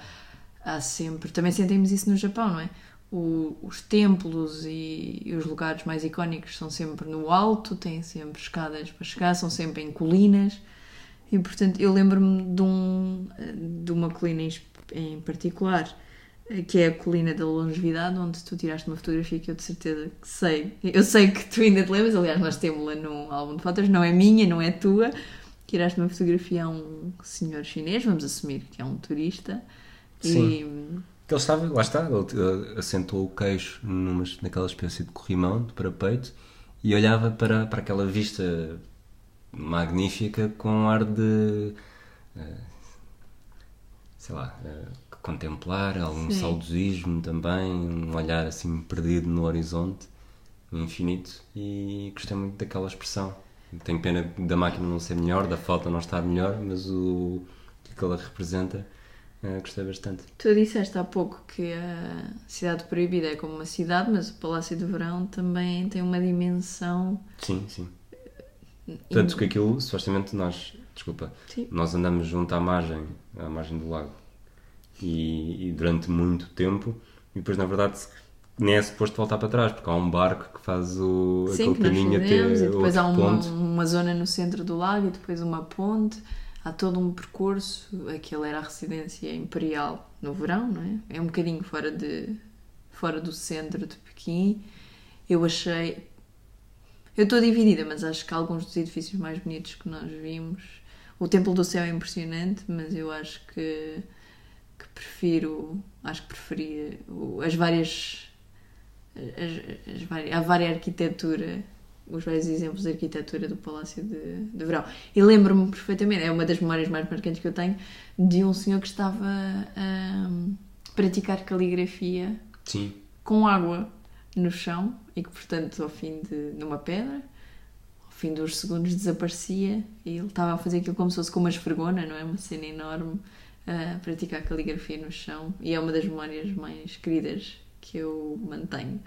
há sempre. Também sentimos isso no Japão, não é? O, os templos e, e, os lugares mais icónicos são sempre no alto, têm sempre escadas para chegar, são sempre em colinas. E portanto, eu lembro-me de, um, de uma colina em, particular que é a colina da longevidade, onde tu tiraste uma fotografia que eu de certeza que sei. Eu sei que tu ainda te lembras, aliás, nós temos-la num álbum de fotos, não é minha, não é tua. Tiraste uma fotografia a um senhor chinês, vamos assumir que é um turista. Sim. E... Ele estava, lá está, ele assentou o queixo numa, naquela espécie de corrimão, de parapeito, e olhava para, para aquela vista magnífica com um ar de. Uh, sei lá. Uh, contemplar, algum Sim. saudosismo também, um olhar assim perdido no horizonte, infinito, e gostei muito daquela expressão. Tenho pena da máquina não ser melhor, da foto não estar melhor, mas o que ela representa uh, gostei bastante. Tu disseste há pouco que a Cidade Proibida é como uma cidade, mas o Palácio do Verão também tem uma dimensão. Sim, sim. Tanto que aquilo, supostamente, nós, desculpa, sim. nós andamos junto à margem, à margem do lago e, e, durante muito tempo e depois na verdade nem é suposto voltar para trás porque há um barco que faz o Sim, aquele caminho até e depois há uma, uma zona no centro do lago e depois uma ponte há todo um percurso aquilo era a residência imperial no verão não é? É um bocadinho fora de fora do centro de Pequim. Eu achei eu estou dividida mas acho que alguns dos edifícios mais bonitos que nós vimos o Templo do Céu é impressionante mas eu acho que que prefiro, acho que preferia as várias, as, as várias a vária arquitetura, os vários exemplos de arquitetura do Palácio de, de Verão. E lembro-me perfeitamente, é uma das memórias mais marcantes que eu tenho, de um senhor que estava a praticar caligrafia Sim. com água no chão e que, portanto, ao fim de numa pedra, ao fim dos segundos desaparecia e ele estava a fazer aquilo como se fosse com uma esfregona, não é? Uma cena enorme a praticar caligrafia no chão e é uma das memórias mais queridas que eu mantenho.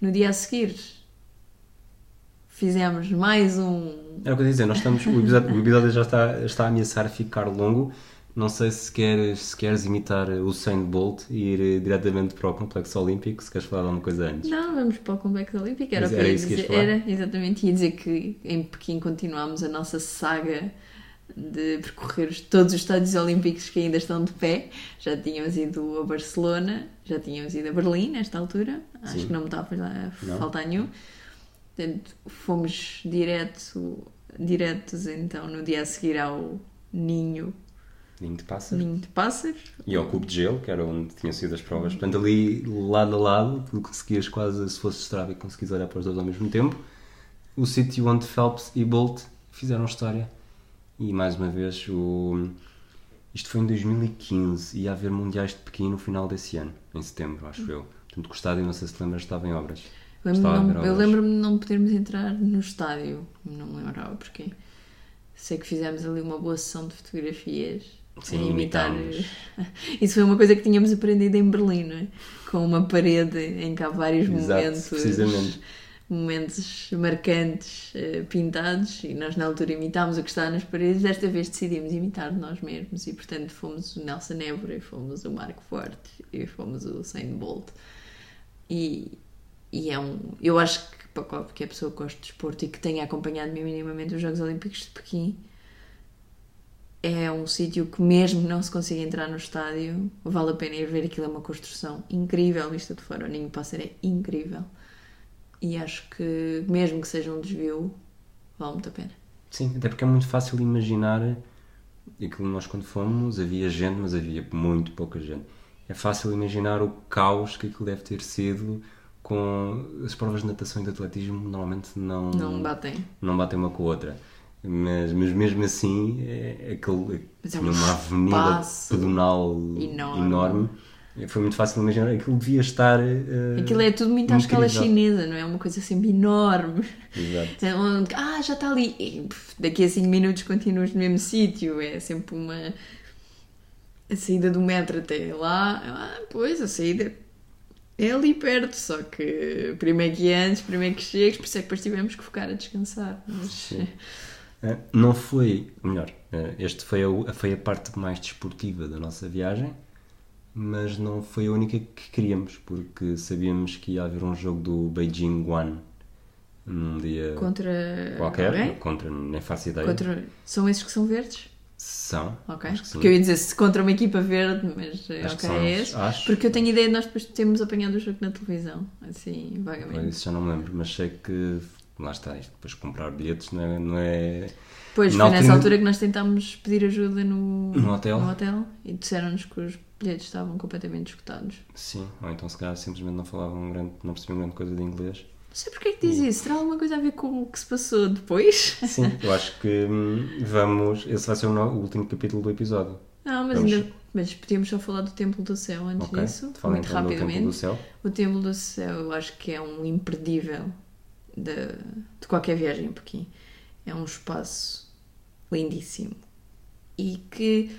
No dia a seguir fizemos mais um. É o que eu ia dizer, nós estamos, o, episódio, o episódio já está, está a ameaçar ficar longo. Não sei se queres, se queres imitar o Usain Bolt e ir diretamente para o Complexo Olímpico, se queres falar alguma coisa antes. Não, vamos para o Complexo Olímpico. Era, era isso que dizer. Era, exatamente. Ia dizer que em Pequim continuámos a nossa saga de percorrer todos os estádios olímpicos que ainda estão de pé. Já tínhamos ido a Barcelona, já tínhamos ido a Berlim nesta altura, acho Sim. que não me estava a faltar nenhum. Portanto, fomos direto, diretos então no dia a seguir ao Ninho. Ninho de Pássaros. Ninho de Pássaros. E ao Cubo de Gelo, que era onde tinham sido as provas. Portanto, ali lado a lado, tu conseguias quase, se fosse Strava, conseguias olhar para os dois ao mesmo tempo. O sítio onde Phelps e Bolt fizeram história e mais uma vez, o... isto foi em 2015 e ia haver Mundiais de Pequim no final desse ano, em setembro, acho eu. Portanto, o estádio, não sei se te lembras, estava em obras. Lembro eu lembro-me de não podermos entrar no estádio, não me lembrava porquê. Sei que fizemos ali uma boa sessão de fotografias Sim, imitar. Isso foi uma coisa que tínhamos aprendido em Berlim, não é? Com uma parede em que há vários Exato, momentos. Precisamente momentos marcantes uh, pintados e nós na altura imitámos o que estava nas paredes, desta vez decidimos imitar nós mesmos e portanto fomos o Nelson Évora e fomos o Marco Forte e fomos o Saint Bolt e, e é um eu acho que para qualquer pessoa que goste de desporto e que tenha acompanhado minimamente os Jogos Olímpicos de Pequim é um sítio que mesmo não se consiga entrar no estádio vale a pena ir ver aquilo é uma construção incrível vista de fora o Ninho Pássaro é incrível e acho que, mesmo que seja um desvio, vale muito a pena. Sim, até porque é muito fácil imaginar aquilo nós quando fomos havia gente, mas havia muito pouca gente. É fácil imaginar o caos que aquilo deve ter sido com as provas de natação e de atletismo normalmente não não batem não batem uma com a outra mas, mas mesmo assim é, é aquele mas é um uma avenida pedonal enorme. enorme foi muito fácil imaginar. Aquilo devia estar. Uh, Aquilo é tudo muito à escala chinesa, não é? Uma coisa sempre enorme. Exato. É ah, já está ali. E, daqui a 5 minutos continuas no mesmo sítio. É sempre uma. A saída do metro até lá. Ah, pois, a saída. É ali perto, só que primeiro que antes, primeiro que chegues, por isso é que depois tivemos que focar a descansar. Mas. Eh, Não foi, melhor, eh, este foi a, foi a parte mais desportiva da nossa viagem, mas não foi a única que queríamos, porque sabíamos que ia haver um jogo do Beijing One num dia contra qualquer, alguém? contra, nem faço ideia. Contra... São esses que são verdes? São, Ok. Porque eu ia dizer se contra uma equipa verde, mas Acho que ok, é esse. acho. Porque eu tenho ideia de nós depois termos apanhado o jogo na televisão, assim, vagamente. Isso já não me lembro, mas sei que lá está, isto depois comprar bilhetes não é, não é- Pois, Na foi nessa altura- altura que nós tentámos pedir ajuda no, No hotel. no hotel e disseram-nos que os bilhetes estavam completamente esgotados. Sim, ou então se calhar simplesmente não falavam grande, não percebiam grande coisa de inglês. Não sei porque é que diz isso. Terá alguma coisa a ver com o que se passou depois? Sim, eu acho que hum, vamos. Esse vai ser o, último capítulo do episódio. Não, mas Vamos. ainda. Mas podíamos só falar do Templo do Céu antes Ok? disso, Fala muito então do rapidamente. Templo do Céu. O Templo do Céu eu acho que é um imperdível de, de qualquer viagem a Pequim. É um espaço lindíssimo e que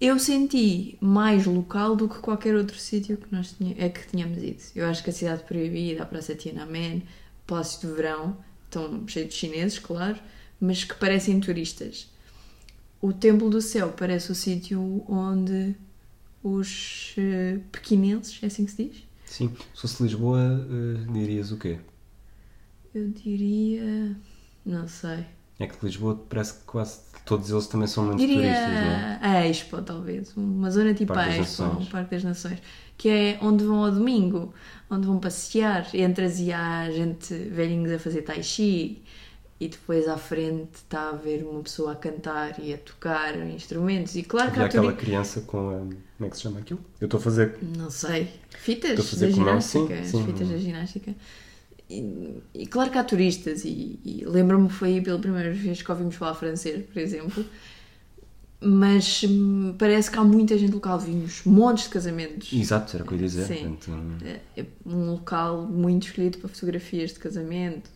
eu senti mais local do que qualquer outro sítio que nós tinha, é que tínhamos ido. Eu acho que a Cidade Proibida, a Praça Tiananmen, o Palácio do Verão estão cheios de chineses, claro, mas que parecem turistas. O Templo do Céu parece o sítio onde os eh, pequinenses, é assim que se diz? Sim, se fosse Lisboa, eh, dirias o quê? Eu diria. Não sei. É que Lisboa parece que quase todos eles também são muito turistas, não é? Diria a Expo, talvez. Uma zona tipo Parque a Expo, um Parque das Nações. Que é onde vão ao domingo, onde vão passear. Entras e há gente, velhinhos a fazer tai chi. E depois à frente está a ver uma pessoa a cantar e a tocar instrumentos. E claro que há aquela turi- criança com a. Como é que se chama aquilo? Eu estou a fazer. Não sei. Fitas Estou a fazer da com ginástica. sim, as sim. fitas da ginástica. E, e claro que há turistas, e, e lembro-me foi pela primeira vez que ouvimos falar francês, por exemplo. Mas hum, parece que há muita gente local. Vimos montes de casamentos. Exato, era o que eu ia dizer. Sim. Portanto, É um local muito escolhido para fotografias de casamento,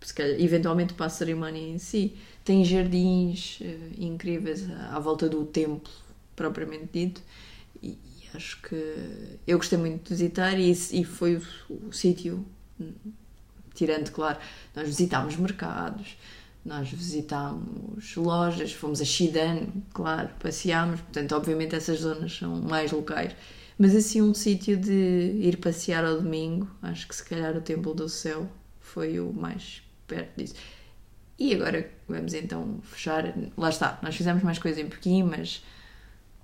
se calhar, eventualmente para a cerimónia em si. Tem jardins eh, incríveis à, volta do templo, propriamente dito, e, e acho que eu gostei muito de visitar e, e foi o, o sítio, hum, tirando, claro, nós visitámos mercados, nós visitámos lojas, fomos a Xidan, claro, passeámos, portanto, obviamente essas zonas são mais locais. Mas assim, um sítio de ir passear ao domingo, acho que se calhar o Templo do Céu foi o mais perto disso. E agora vamos então fechar. Lá está, nós fizemos mais coisas em Pequim, mas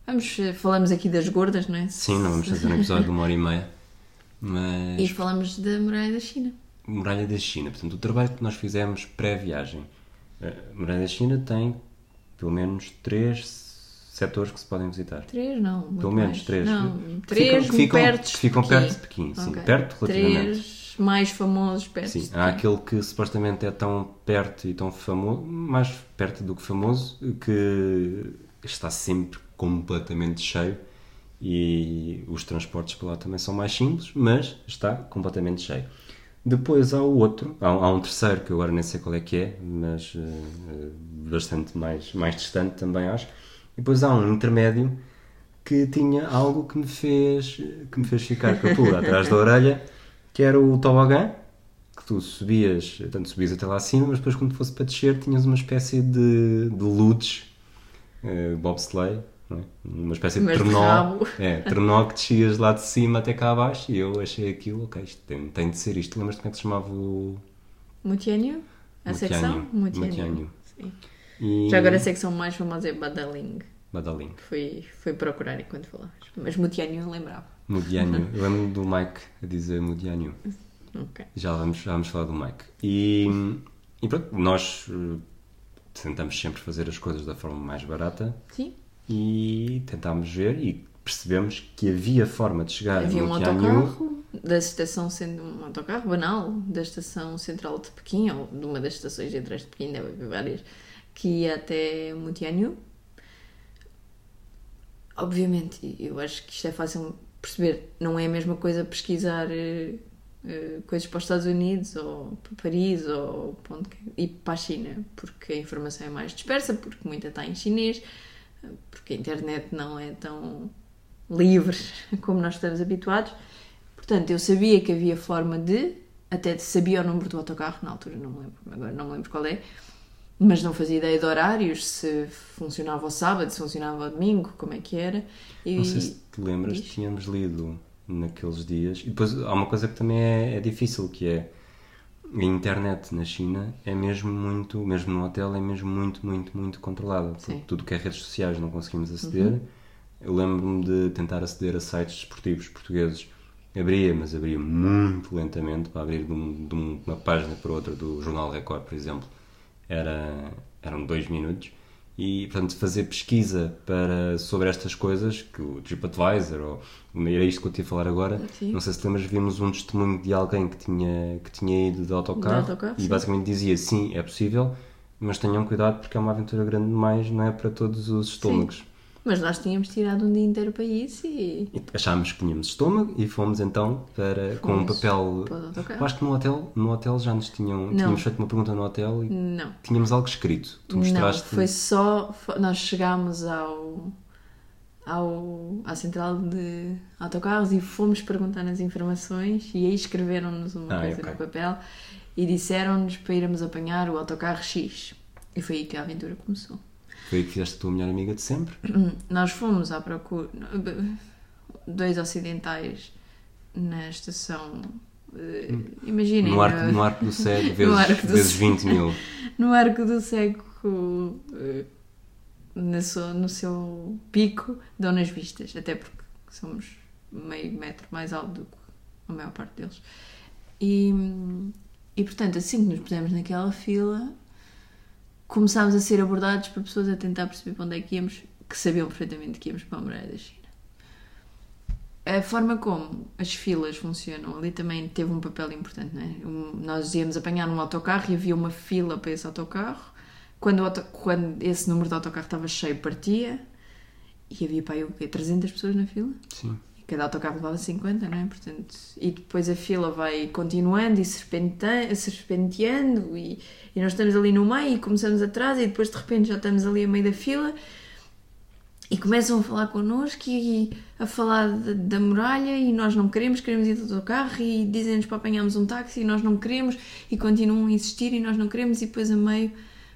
vamos, eh, falamos aqui das gordas, não é? sim, não vamos fazer um episódio de uma hora e meia. E Mas. falamos da muralha da China. Muralha da China. Portanto, o trabalho que nós fizemos pré-viagem. A Muralha da China tem pelo menos três setores que se podem visitar. Três, não. muito Pelo menos mais. três. Não, Que três ficam, ficam, perto que ficam de perto de Pequim. Sim, perto relativamente. Três mais famosos perto Sim, há aquele que supostamente é tão perto e tão famoso, mais perto do que famoso, que está sempre completamente cheio e os transportes para lá também são mais simples, mas está completamente cheio. Depois há o outro, há, há um terceiro que eu agora nem sei qual é que é, mas eh, bastante mais, mais distante também acho. E depois há um intermédio que tinha algo que me fez, que me fez ficar com a pulga atrás da orelha, que era o tobogã, que tu subias, tanto subias até lá acima, mas depois quando fosse para descer tinhas uma espécie de, de ludes, eh, bobsleigh, é? uma espécie de Mas de trenó, rabo. é, trenó que descias lá de cima até cá abaixo e eu achei aquilo, ok, isto tem, tem de ser isto. Lembras-te como é que se chamava o... Mutianho? A Mutianho. secção? Mutianho. Sim. E... Já agora a secção mais famosa é Badaling. Badaling. Foi, foi procurar enquanto falavas. Mas Mutianho lembrava. Mudianho. Eu lembro do Mike a dizer Mudianho. Ok. Já vamos, já vamos falar do Mike. E, e pronto, nós eh, tentamos sempre fazer as coisas da forma mais barata Sim. E tentámos ver e percebemos que havia forma de chegar Havia a um autocarro da estação, sendo um autocarro banal, da estação central de Pequim, ou de uma das estações centrais de Pequim, deve haver várias, que ia até Mutianyu. Obviamente, eu acho que isto é fácil perceber, não é a mesma coisa pesquisar eh, eh, coisas para os Estados Unidos ou para Paris ou para onde quer- e para a China, porque a informação é mais dispersa, porque muita está em chinês, porque a internet não é tão livre como nós estamos habituados. Portanto, eu sabia que havia forma de, até sabia o número do autocarro na altura, não me lembro, agora não me lembro qual é, mas não fazia ideia de horários, se funcionava ao sábado, se funcionava ao domingo, como é que era. E... Não sei se te lembras, Diz. tínhamos lido naqueles dias. E depois há uma coisa que também é, é difícil, que é a internet na China é mesmo muito, mesmo no hotel, é mesmo muito, muito, muito controlada. Tudo que é redes sociais não conseguimos aceder. Eu lembro-me de tentar aceder a sites desportivos portugueses. Abria, mas abria muito lentamente para abrir de, um- de um- uma página para outra do Jornal Record, por exemplo. Era, eram dois minutos. E, portanto, fazer pesquisa para, sobre estas coisas, que o TripAdvisor, ou era isto que eu te ia falar agora, Sim. não sei se te lembras, vimos um testemunho de alguém que tinha, que tinha ido de autocarro, De autocarro, e sim. basicamente dizia, sim, é possível, mas tenham cuidado porque é uma aventura grande demais, não é para todos os estômagos. Mas nós tínhamos tirado um dia inteiro para isso e. Achámos que tínhamos estômago e fomos então para, com um Fomos papel... para acho que no hotel, no hotel já nos tinham... Não. Tínhamos feito uma pergunta no hotel e Não. tínhamos algo escrito. Tu Não, mostraste... foi só. Nós chegámos ao, ao, à central de autocarros e fomos perguntar as informações e aí escreveram-nos uma Ah, coisa ok. no papel e disseram-nos para irmos apanhar o autocarro X. E foi aí que a aventura começou. Foi aí que fizeste a tua melhor amiga de sempre. Nós fomos à procura. Dois ocidentais na estação. eh, Imaginem. No arco, no arco do cego, No vezes, vezes Cego. 20 mil. no arco do cego eh, no seu, no seu pico dão nas vistas, até porque somos meio metro mais alto do que a maior parte deles. E, e portanto, assim que nos pusemos naquela fila, começámos a ser abordados por pessoas a tentar perceber para onde é que íamos, que sabiam perfeitamente que íamos para a muralha da China. A forma como as filas funcionam ali também teve um papel importante, não é? Nós íamos apanhar um autocarro e havia uma fila para esse autocarro. Quando, quando esse número de autocarro estava cheio, partia. E havia para aí o quê? 300 pessoas na fila? Sim. E cada autocarro levava 50, não é? Portanto, e depois a fila vai continuando e serpenteando e, e nós estamos ali no meio e começamos atrás e depois de repente já estamos ali a meio da fila e começam a falar connosco e a falar da, da muralha e nós não queremos, queremos ir do autocarro e dizem-nos para apanharmos um táxi e nós não queremos e continuam a insistir e nós não queremos e depois a meio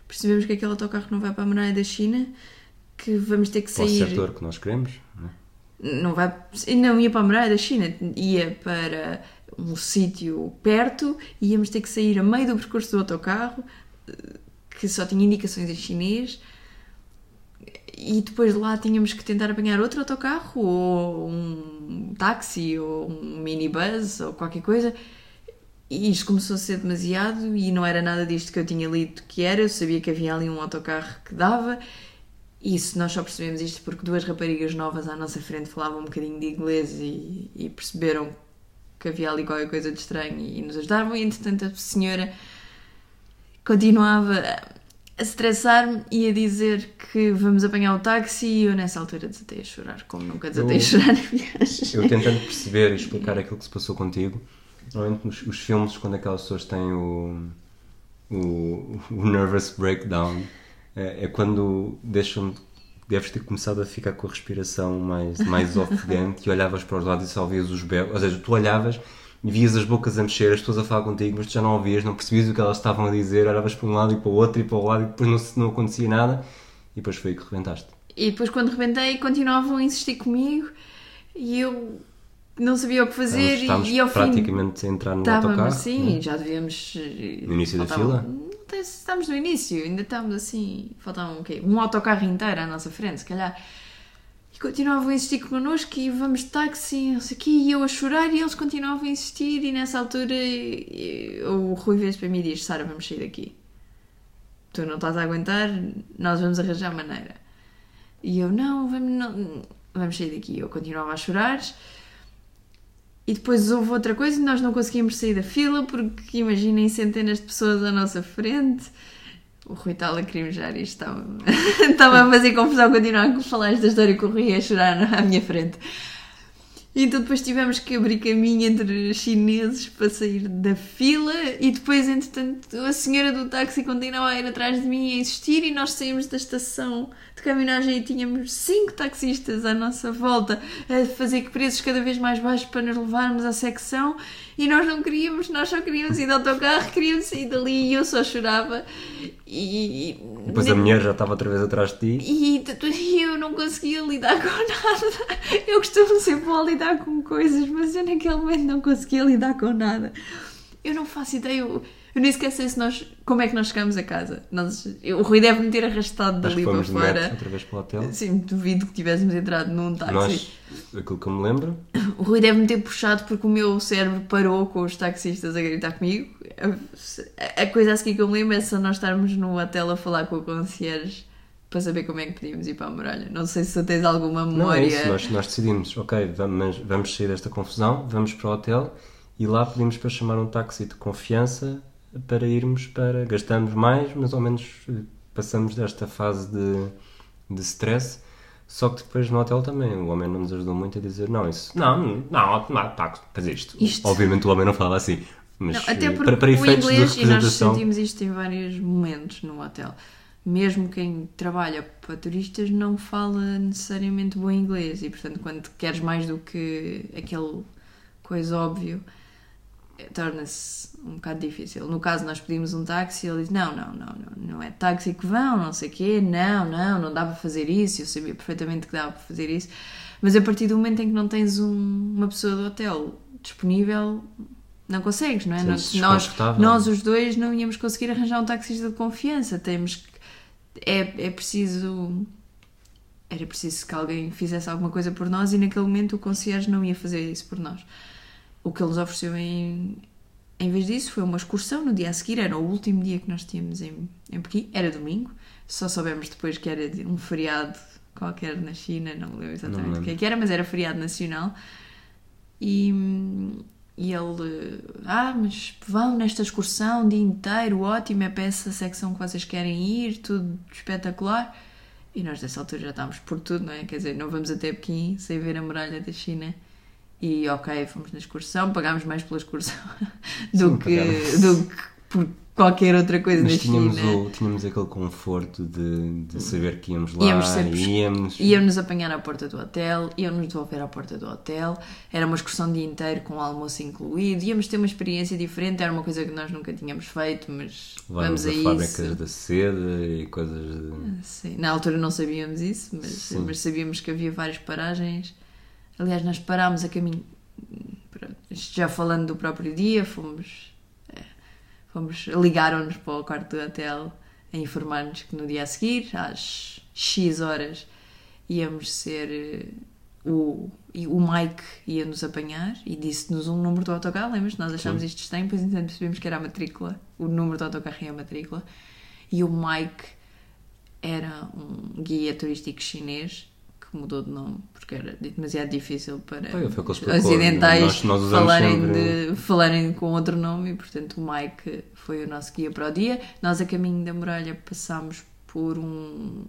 percebemos que aquele autocarro não vai para a muralha da China que vamos ter que Para o sair setor que nós queremos. não é? não vai não ia para a muralha da China ia para um sítio perto e íamos ter que sair a meio do percurso do autocarro que só tinha indicações em chinês e depois de lá tínhamos que tentar apanhar outro autocarro ou um táxi ou um minibus ou qualquer coisa e isto começou a ser demasiado e não era nada disto que eu tinha lido que era, eu sabia que havia ali um autocarro que dava isso, nós só percebemos isto porque duas raparigas novas à nossa frente falavam um bocadinho de inglês e, e perceberam que havia ali qualquer coisa de estranho e nos ajudaram. E entretanto, a senhora continuava a estressar-me e a dizer que vamos apanhar o táxi. E eu, nessa altura, desatei a chorar, como nunca desatei Eu- a chorar na viagem. Eu tentando perceber e explicar aquilo que se passou contigo, normalmente nos os filmes, quando aquelas pessoas têm o, o, o nervous breakdown, é, é quando deixam deves ter começado a ficar com a respiração mais, mais ofegante e olhavas para os lados e só ouvias os berros, ou seja, tu olhavas e vias as bocas a mexer, as pessoas a falar contigo, mas tu já não ouvias, não percebias o que elas estavam a dizer, olhavas para um lado e para o outro e para o lado e depois não, não acontecia nada e depois foi aí que rebentaste. E depois, quando rebentei, continuavam a insistir comigo e eu não sabia o que fazer. Estávamos e, ao fim praticamente a entrar no Estávamos autocarro. assim, né? já devíamos. No início da faltavam- fila? Não sei se Estávamos no início, ainda estávamos assim. Faltavam o quê? Um autocarro inteiro à nossa frente, se calhar. E continuavam a insistir connosco e vamos de táxi, não sei o quê, e eu a chorar e eles continuavam a insistir. E nessa altura o Rui vez para mim e diz: Sara, vamos sair daqui. Tu não estás a aguentar, nós vamos arranjar maneira. E eu: Não, vamos, não, vamos sair daqui. Eu continuava a chorar. E depois houve outra coisa e nós não conseguimos sair da fila porque imaginem centenas de pessoas à nossa frente. O Rui está a e estava, estava a fazer confusão continuar a falar esta história com a chorar à minha frente. E então depois tivemos que abrir caminho entre chineses para sair da fila e depois, entretanto, a senhora do táxi continuava a ir atrás de mim a insistir e nós saímos da estação de caminhagem e tínhamos cinco taxistas à nossa volta a fazer preços cada vez mais baixos para nos levarmos à secção e nós não queríamos, nós só queríamos ir de autocarro, queríamos sair dali e eu só chorava e... Depois a mulher já estava outra vez atrás de ti. E, e eu não conseguia lidar com nada. Eu costumo ser boa a lidar com coisas, mas eu naquele momento não conseguia lidar com nada. Eu não faço ideia. Eu, eu nem sequer sei se nós, como é que nós chegamos a casa. Nós, eu, o Rui deve-me ter arrastado dali para fora. outra vez para o hotel. Sim, duvido que tivéssemos entrado num táxi. Nós, aquilo que eu me lembro, O Rui deve-me ter puxado porque o meu cérebro parou com os taxistas a gritar comigo. A, a coisa a seguir que eu me lembro é só nós estarmos no hotel a falar com o concierge para saber como é que podíamos ir para a muralha. Não sei se tu tens alguma não é memória. isso, nós, nós decidimos, ok, vamos, vamos sair desta confusão, vamos para o hotel e lá pedimos para chamar um táxi de confiança para irmos para. Gastamos mais, mas ao menos eh, passamos desta fase de, de stress. Só que depois no hotel também o homem não nos ajudou muito a dizer: não, isso. Não, não, não, táxi, fazer isto. Isto. Obviamente o homem não fala assim. Mas Não, até eh, porque para, para o efeitos de inglês, e nós sentimos isto em vários momentos no hotel, mesmo quem trabalha para turistas não fala necessariamente bom inglês e, portanto, quando queres mais do que aquele coisa óbvio, eh, torna-se um bocado difícil. No caso, nós pedimos um táxi e ele diz: Não, não, não, não, não é táxi que vão, não sei o quê, não, não, não dá para fazer isso. Eu sabia perfeitamente que dava para fazer isso, mas a partir do momento em que não tens um- uma pessoa do hotel disponível, não consegues, não é? Nós, nós, os dois, não íamos conseguir arranjar um taxista de confiança. Temos que. É, é preciso. Era preciso que alguém fizesse alguma coisa por nós e naquele momento o concierge não ia fazer isso por nós. O que ele nos ofereceu em, em vez disso foi uma excursão no dia a seguir, era o último dia que nós tínhamos em, em Pequim, era domingo, só soubemos depois que era um feriado qualquer na China, não me lembro exatamente o que é que era, mas era feriado nacional. E, e ele, ah, mas vão nesta excursão o dia inteiro, ótimo, é para essa secção que vocês querem ir, tudo espetacular. E nós dessa altura já estávamos por tudo, não é? Quer dizer, não vamos até Pequim sem ver a muralha da China. E ok, fomos na excursão, pagámos mais pela excursão do, Sim, que, do que por qualquer outra coisa Mas na tínhamos, China. o, tínhamos aquele conforto de, de saber que íamos lá, Íamos sempre- íamos. Íamos-nos apanhar à porta do hotel, íamos-nos devolver à porta do hotel, era uma excursão o dia inteiro com o almoço incluído, íamos ter uma experiência diferente, era uma coisa que nós nunca tínhamos feito, mas Vamos vamos a a fábricas isso. da seda e coisas de... Sim, Na altura não sabíamos isso, mas, mas sabíamos que havia várias paragens. Aliás, nós parámos a caminho. Já falando do próprio dia, fomos. Fomos ligaram-nos para o quarto do hotel a informar-nos que no dia a seguir, às X horas, íamos ser. eh, O, o Mike ia nos apanhar e disse-nos um número do autocarro. Lembras? Nós achámos isto estranho, depois então percebemos que era a matrícula, o número do autocarro e a matrícula. E o Mike era um guia turístico chinês que mudou de nome porque era demasiado difícil para o explicou. ocidentais Nós- nós falarem, sempre- de, falarem com outro nome e portanto o Mike foi o nosso guia para o dia. Nós a caminho da muralha passámos por um, um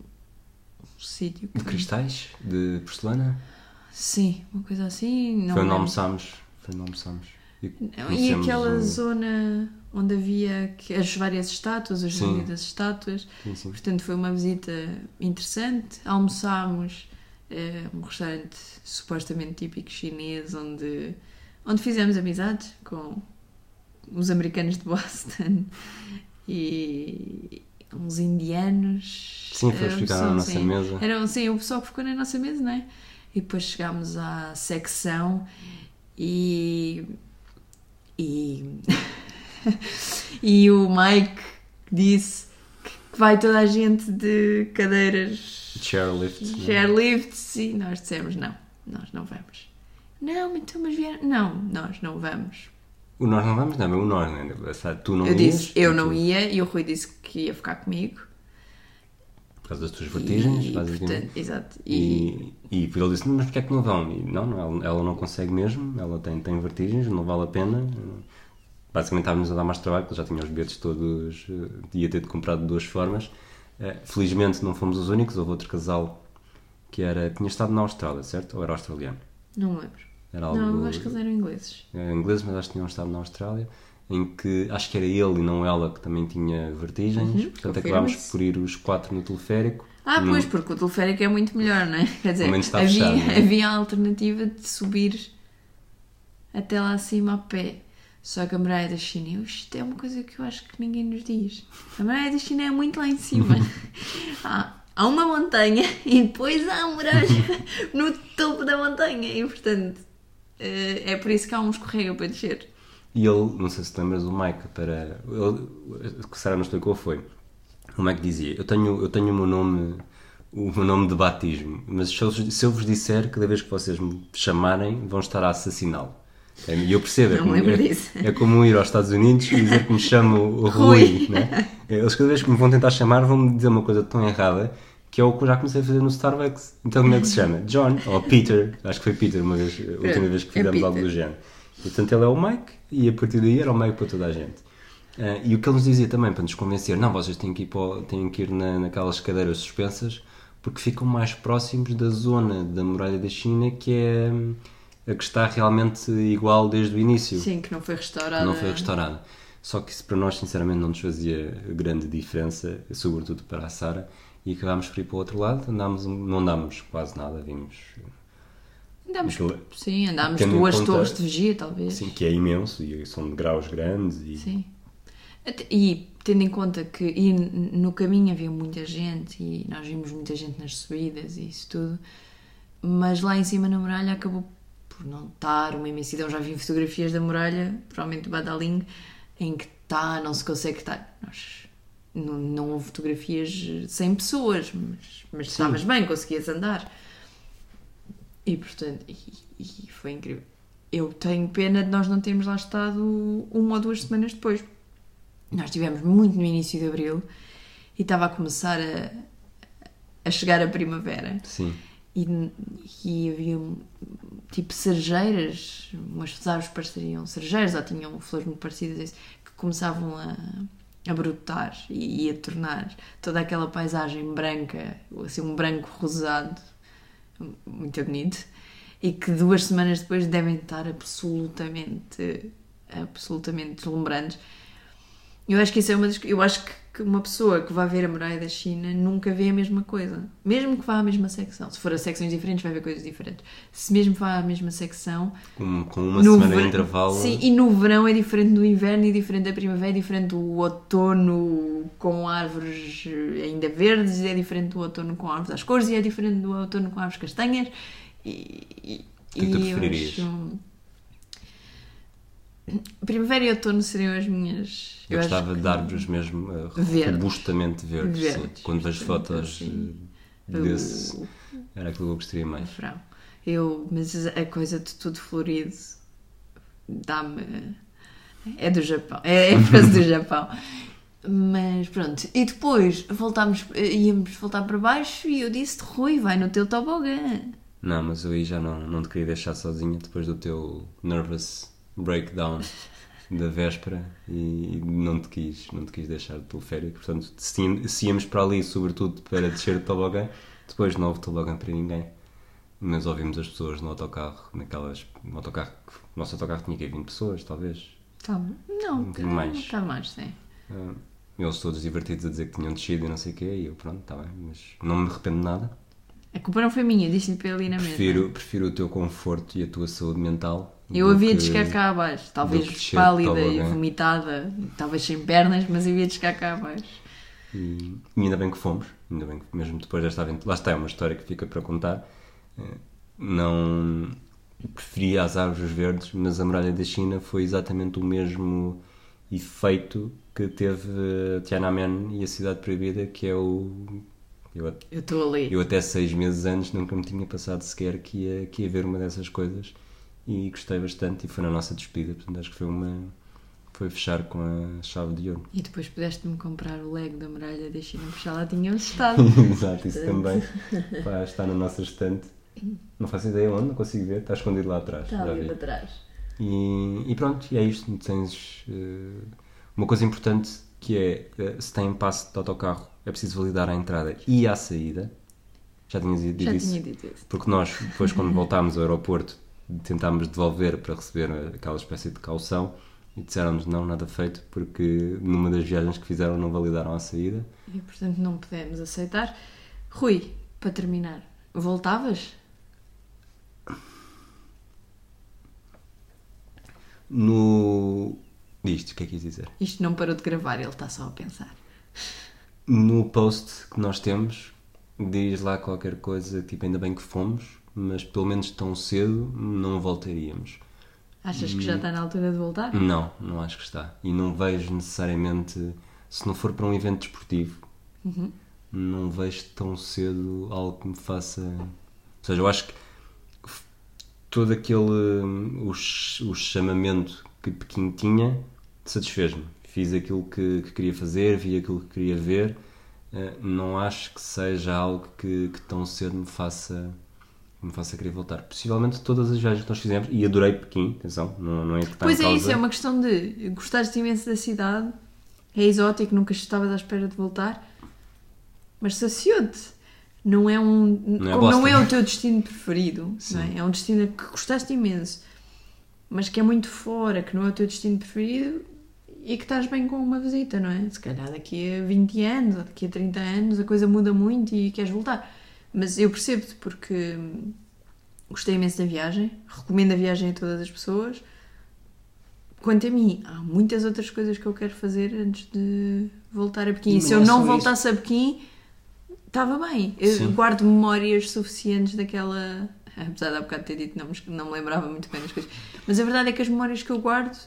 sítio De cristais, de porcelana. sim, uma coisa assim. Não foi onde almoçámos. Foi onde almoçámos. E, E aquela um- zona onde havia as várias estátuas, as Sim. das estátuas. Sim, sim. Portanto, foi uma visita interessante. Almoçámos eh, um restaurante supostamente típico chinês, onde, onde fizemos amizades com os americanos de Boston e uns indianos. Sim, foi Eh, ficar pessoal, na nossa sim. mesa. Era, sim, o pessoal que ficou na nossa mesa, não é? E depois chegámos à secção e. E. e o Mike disse vai toda a gente de cadeiras Chairlift. né? chairlifts e nós dissemos não, nós não vamos. Não, então, mas vieram. Não, nós não vamos. O nós não vamos, não, mas o nós, né? Tu não eu ias, disse, eu tu- não ia e o Rui disse que ia ficar comigo. Por causa das tuas vertigens, e, basicamente. portanto, exato. E, E, e ele disse, mas porquê é que não vão? E não, não, ela, ela não consegue mesmo, ela tem, tem vertigens, não vale a pena. Basicamente estávamos a dar mais trabalho, porque já tinha os bilhetes todos, eh, ia ter de comprar de duas formas. Eh, Felizmente não fomos os únicos, houve outro casal que era, tinha estado na Austrália, certo? Ou era australiano? não me lembro. Era algo Não, acho que eles eram ingleses. eh, inglês, mas acho que tinham estado na Austrália, em que acho que era ele e não ela que também tinha vertigens, portanto acabámos por ir os quatro no teleférico. Ah, Num- pois, porque o teleférico é muito melhor, não é? Quer dizer, havia, fechado, é? havia a alternativa de subir até lá acima a pé. Só que a muralha da China, isto é uma coisa que eu acho que ninguém nos diz. A muralha da China é muito lá em cima. há, há uma montanha e depois há a muralha no topo da montanha. E portanto, eh, é por isso que há um escorrega para descer. E ele, não sei se te lembras, o Mike, para. Ele, que Sara nos explicou foi. O Mike dizia: Eu tenho, eu tenho o meu nome. O meu nome de batismo, mas se eu, se eu vos disser, cada vez que vocês me chamarem, vão estar a assassiná-lo. E eu percebo, é Não como, lembro é, é como ir aos Estados Unidos e dizer que me chamo Rui. Rui. né? Eles, cada vez que me vão tentar chamar, vão-me dizer uma coisa tão errada que é o que eu já comecei a fazer no Starbucks. Então, como é que se chama? John ou Peter? Acho que foi Peter, uma vez, a última vez que É fizemos algo Peter. do género. Portanto, ele é o Mike e a partir daí era o Mike para toda a gente. Ah, e o que ele nos dizia também, para nos convencer, não, vocês têm que ir, para, têm que ir na, naquelas cadeiras suspensas porque ficam mais próximos da zona da muralha da China que é hum, que está realmente igual desde o início Sim, que não foi restaurada. não foi restaurada. Só que isso para nós, sinceramente, não nos fazia grande diferença, sobretudo para a Sara, e acabámos por ir para o outro lado. Andámos, não andámos quase nada, vimos Andámos, sim, andámos duas conta- torres de vigia, talvez. assim, que é imenso e são de graus grandes. E, Sim. E tendo em conta que e no caminho havia muita gente e nós vimos muita gente nas subidas e isso tudo, mas lá em cima na muralha acabou por não estar uma imensidão. Já vi fotografias da muralha, provavelmente do Badaling, em que está, não se consegue estar. Nós, não, não houve fotografias sem pessoas, mas, mas estavas bem, conseguias andar. E portanto, e, e foi incrível. Eu tenho pena de nós não termos lá estado uma ou duas semanas depois. Nós estivemos muito no início de abril e estava a começar a, a chegar a primavera. Sim. E, e havia tipo cerejeiras, umas árvores pareciam cerejeiras ou tinham flores muito parecidas que começavam a, a brotar e, e a tornar toda aquela paisagem branca, assim um branco rosado, muito bonito, e que duas semanas depois devem estar absolutamente, absolutamente deslumbrantes. Eu acho que isso é uma das. Eu acho que que uma pessoa que vai ver a muralha da China nunca vê a mesma coisa. Mesmo que vá à mesma secção. Se for a secções diferentes, vai ver coisas diferentes. Se mesmo vá à mesma secção. Com, com uma semana de intervalo. Sim, e no verão é diferente do inverno e diferente da primavera, é diferente do outono com árvores ainda verdes, é diferente do outono com árvores às cores e é diferente do outono com árvores castanhas. E, e, que tu e eu preferirias? acho- Primavera e outono seriam as minhas. Eu, acho gostava de árvores mesmo uh, Verdes. robustamente verdes. sim. Verdes, Quando vejo fotos assim, desse, era aquilo que eu gostaria mais. verão. Eu, mas a coisa de tudo florido dá-me. É do Japão. É, é coisa do Japão. Mas pronto. E depois voltámos, íamos voltar para baixo e eu disse-te, Rui, vai no teu tobogã. Não, mas eu aí já não, não te queria deixar sozinha depois do teu nervous breakdown da véspera e não te quis, não te quis deixar de teleférico. Portanto, se, íamos- se íamos para ali, sobretudo para descer de tobogã, depois não houve tobogã para ninguém. Mas ouvimos as pessoas no autocarro, naquelas. No autocarro, o nosso autocarro tinha que ir 20 pessoas, talvez. Tá, não, Um bocadinho mais. Está mais, sim. Ah, eles todos divertidos a dizer que tinham descido e não sei o quê, e eu, pronto, está bem, mas não me arrependo de nada. A culpa não foi minha, disse-lhe para ir na. Prefiro, prefiro o teu conforto e a tua saúde mental. Eu do havia de chegar cá abaixo, talvez pálida e vomitada, talvez sem pernas, mas havia de chegar cá abaixo. E, e ainda bem que fomos, ainda bem que mesmo depois desta aventura, lá está, é uma história que fica para contar. Eh, Não preferia as árvores verdes, mas a muralha da China foi exatamente o mesmo efeito que teve eh, Tiananmen e a Cidade Proibida, que é o. Eu, Eu estou ali. eu até seis meses antes nunca me tinha passado sequer que ia, que ia ver uma dessas coisas e gostei bastante e foi na nossa despedida, portanto acho que foi uma. Foi fechar com a chave de ouro. E depois pudeste-me comprar o Lego da muralha da China, porque já lá tínhamos estado. Exato, isso também Pá, está na nossa estante. Não faço ideia onde, não consigo ver, está escondido lá atrás. Está já ali vi. para trás. E, e pronto, e é isto. Tens eh, uma coisa importante que é eh, se tem passe de autocarro, é preciso validar a entrada e a saída. Já tinhas dito Já isso? tinha dito isso. Porque nós, depois, quando voltámos ao aeroporto, tentámos devolver para receber aquela espécie de caução e disseram-nos não, nada feito, porque numa das viagens que fizeram não validaram a saída. E portanto não podemos aceitar. Rui, para terminar, voltavas? No. Disto, o que é que quis dizer? Isto não parou de gravar, ele está só a pensar. No post que nós temos, diz lá qualquer coisa, tipo, ainda bem que fomos, mas pelo menos tão cedo não voltaríamos. Achas que já está na altura de voltar? Não, não acho que está. E não vejo necessariamente, se não for para um evento desportivo, Uhum. não vejo tão cedo algo que me faça. Ou seja, eu acho que todo aquele. O, o chamamento que Pequim tinha satisfez-me. Fiz aquilo que, que queria fazer, vi aquilo que queria ver. Eh, Não acho que seja algo que, que tão cedo me faça. Me faça querer voltar. Possivelmente todas as viagens que nós fizemos, e adorei Pequim, atenção, não, não é que está Pois é causa. isso, é uma questão de gostaste imenso da cidade, é exótico, nunca estavas à espera de voltar, mas saciou-te. Não é um. é como não é o teu destino preferido, não é? é um destino que gostaste imenso, mas que é muito fora, que não é o teu destino preferido e que estás bem com uma visita, não é? Se calhar daqui a 20 anos ou daqui a 30 anos a coisa muda muito e queres voltar. Mas eu percebo-te porque gostei imenso da viagem, recomendo a viagem a todas as pessoas. Quanto a mim, há muitas outras coisas que eu quero fazer antes de voltar a Pequim. E se eu não voltasse a Pequim, estava bem. Eu Sim. guardo memórias suficientes daquela. Apesar de há bocado ter dito que não, me- não me lembrava muito bem das coisas. Mas a verdade é que as memórias que eu guardo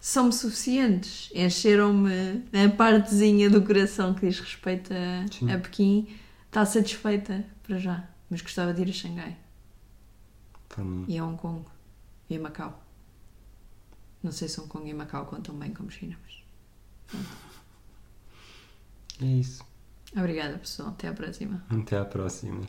são-me suficientes. Encheram-me a partezinha do coração que diz respeito Sim. a, a Pequim. Está satisfeita para já. Mas gostava de ir a Xangai mim. e a Hong Kong e a Macau. Não sei se Hong Kong e Macau contam bem como China, mas. É isso. Obrigada, pessoal. Até à próxima. Até à próxima.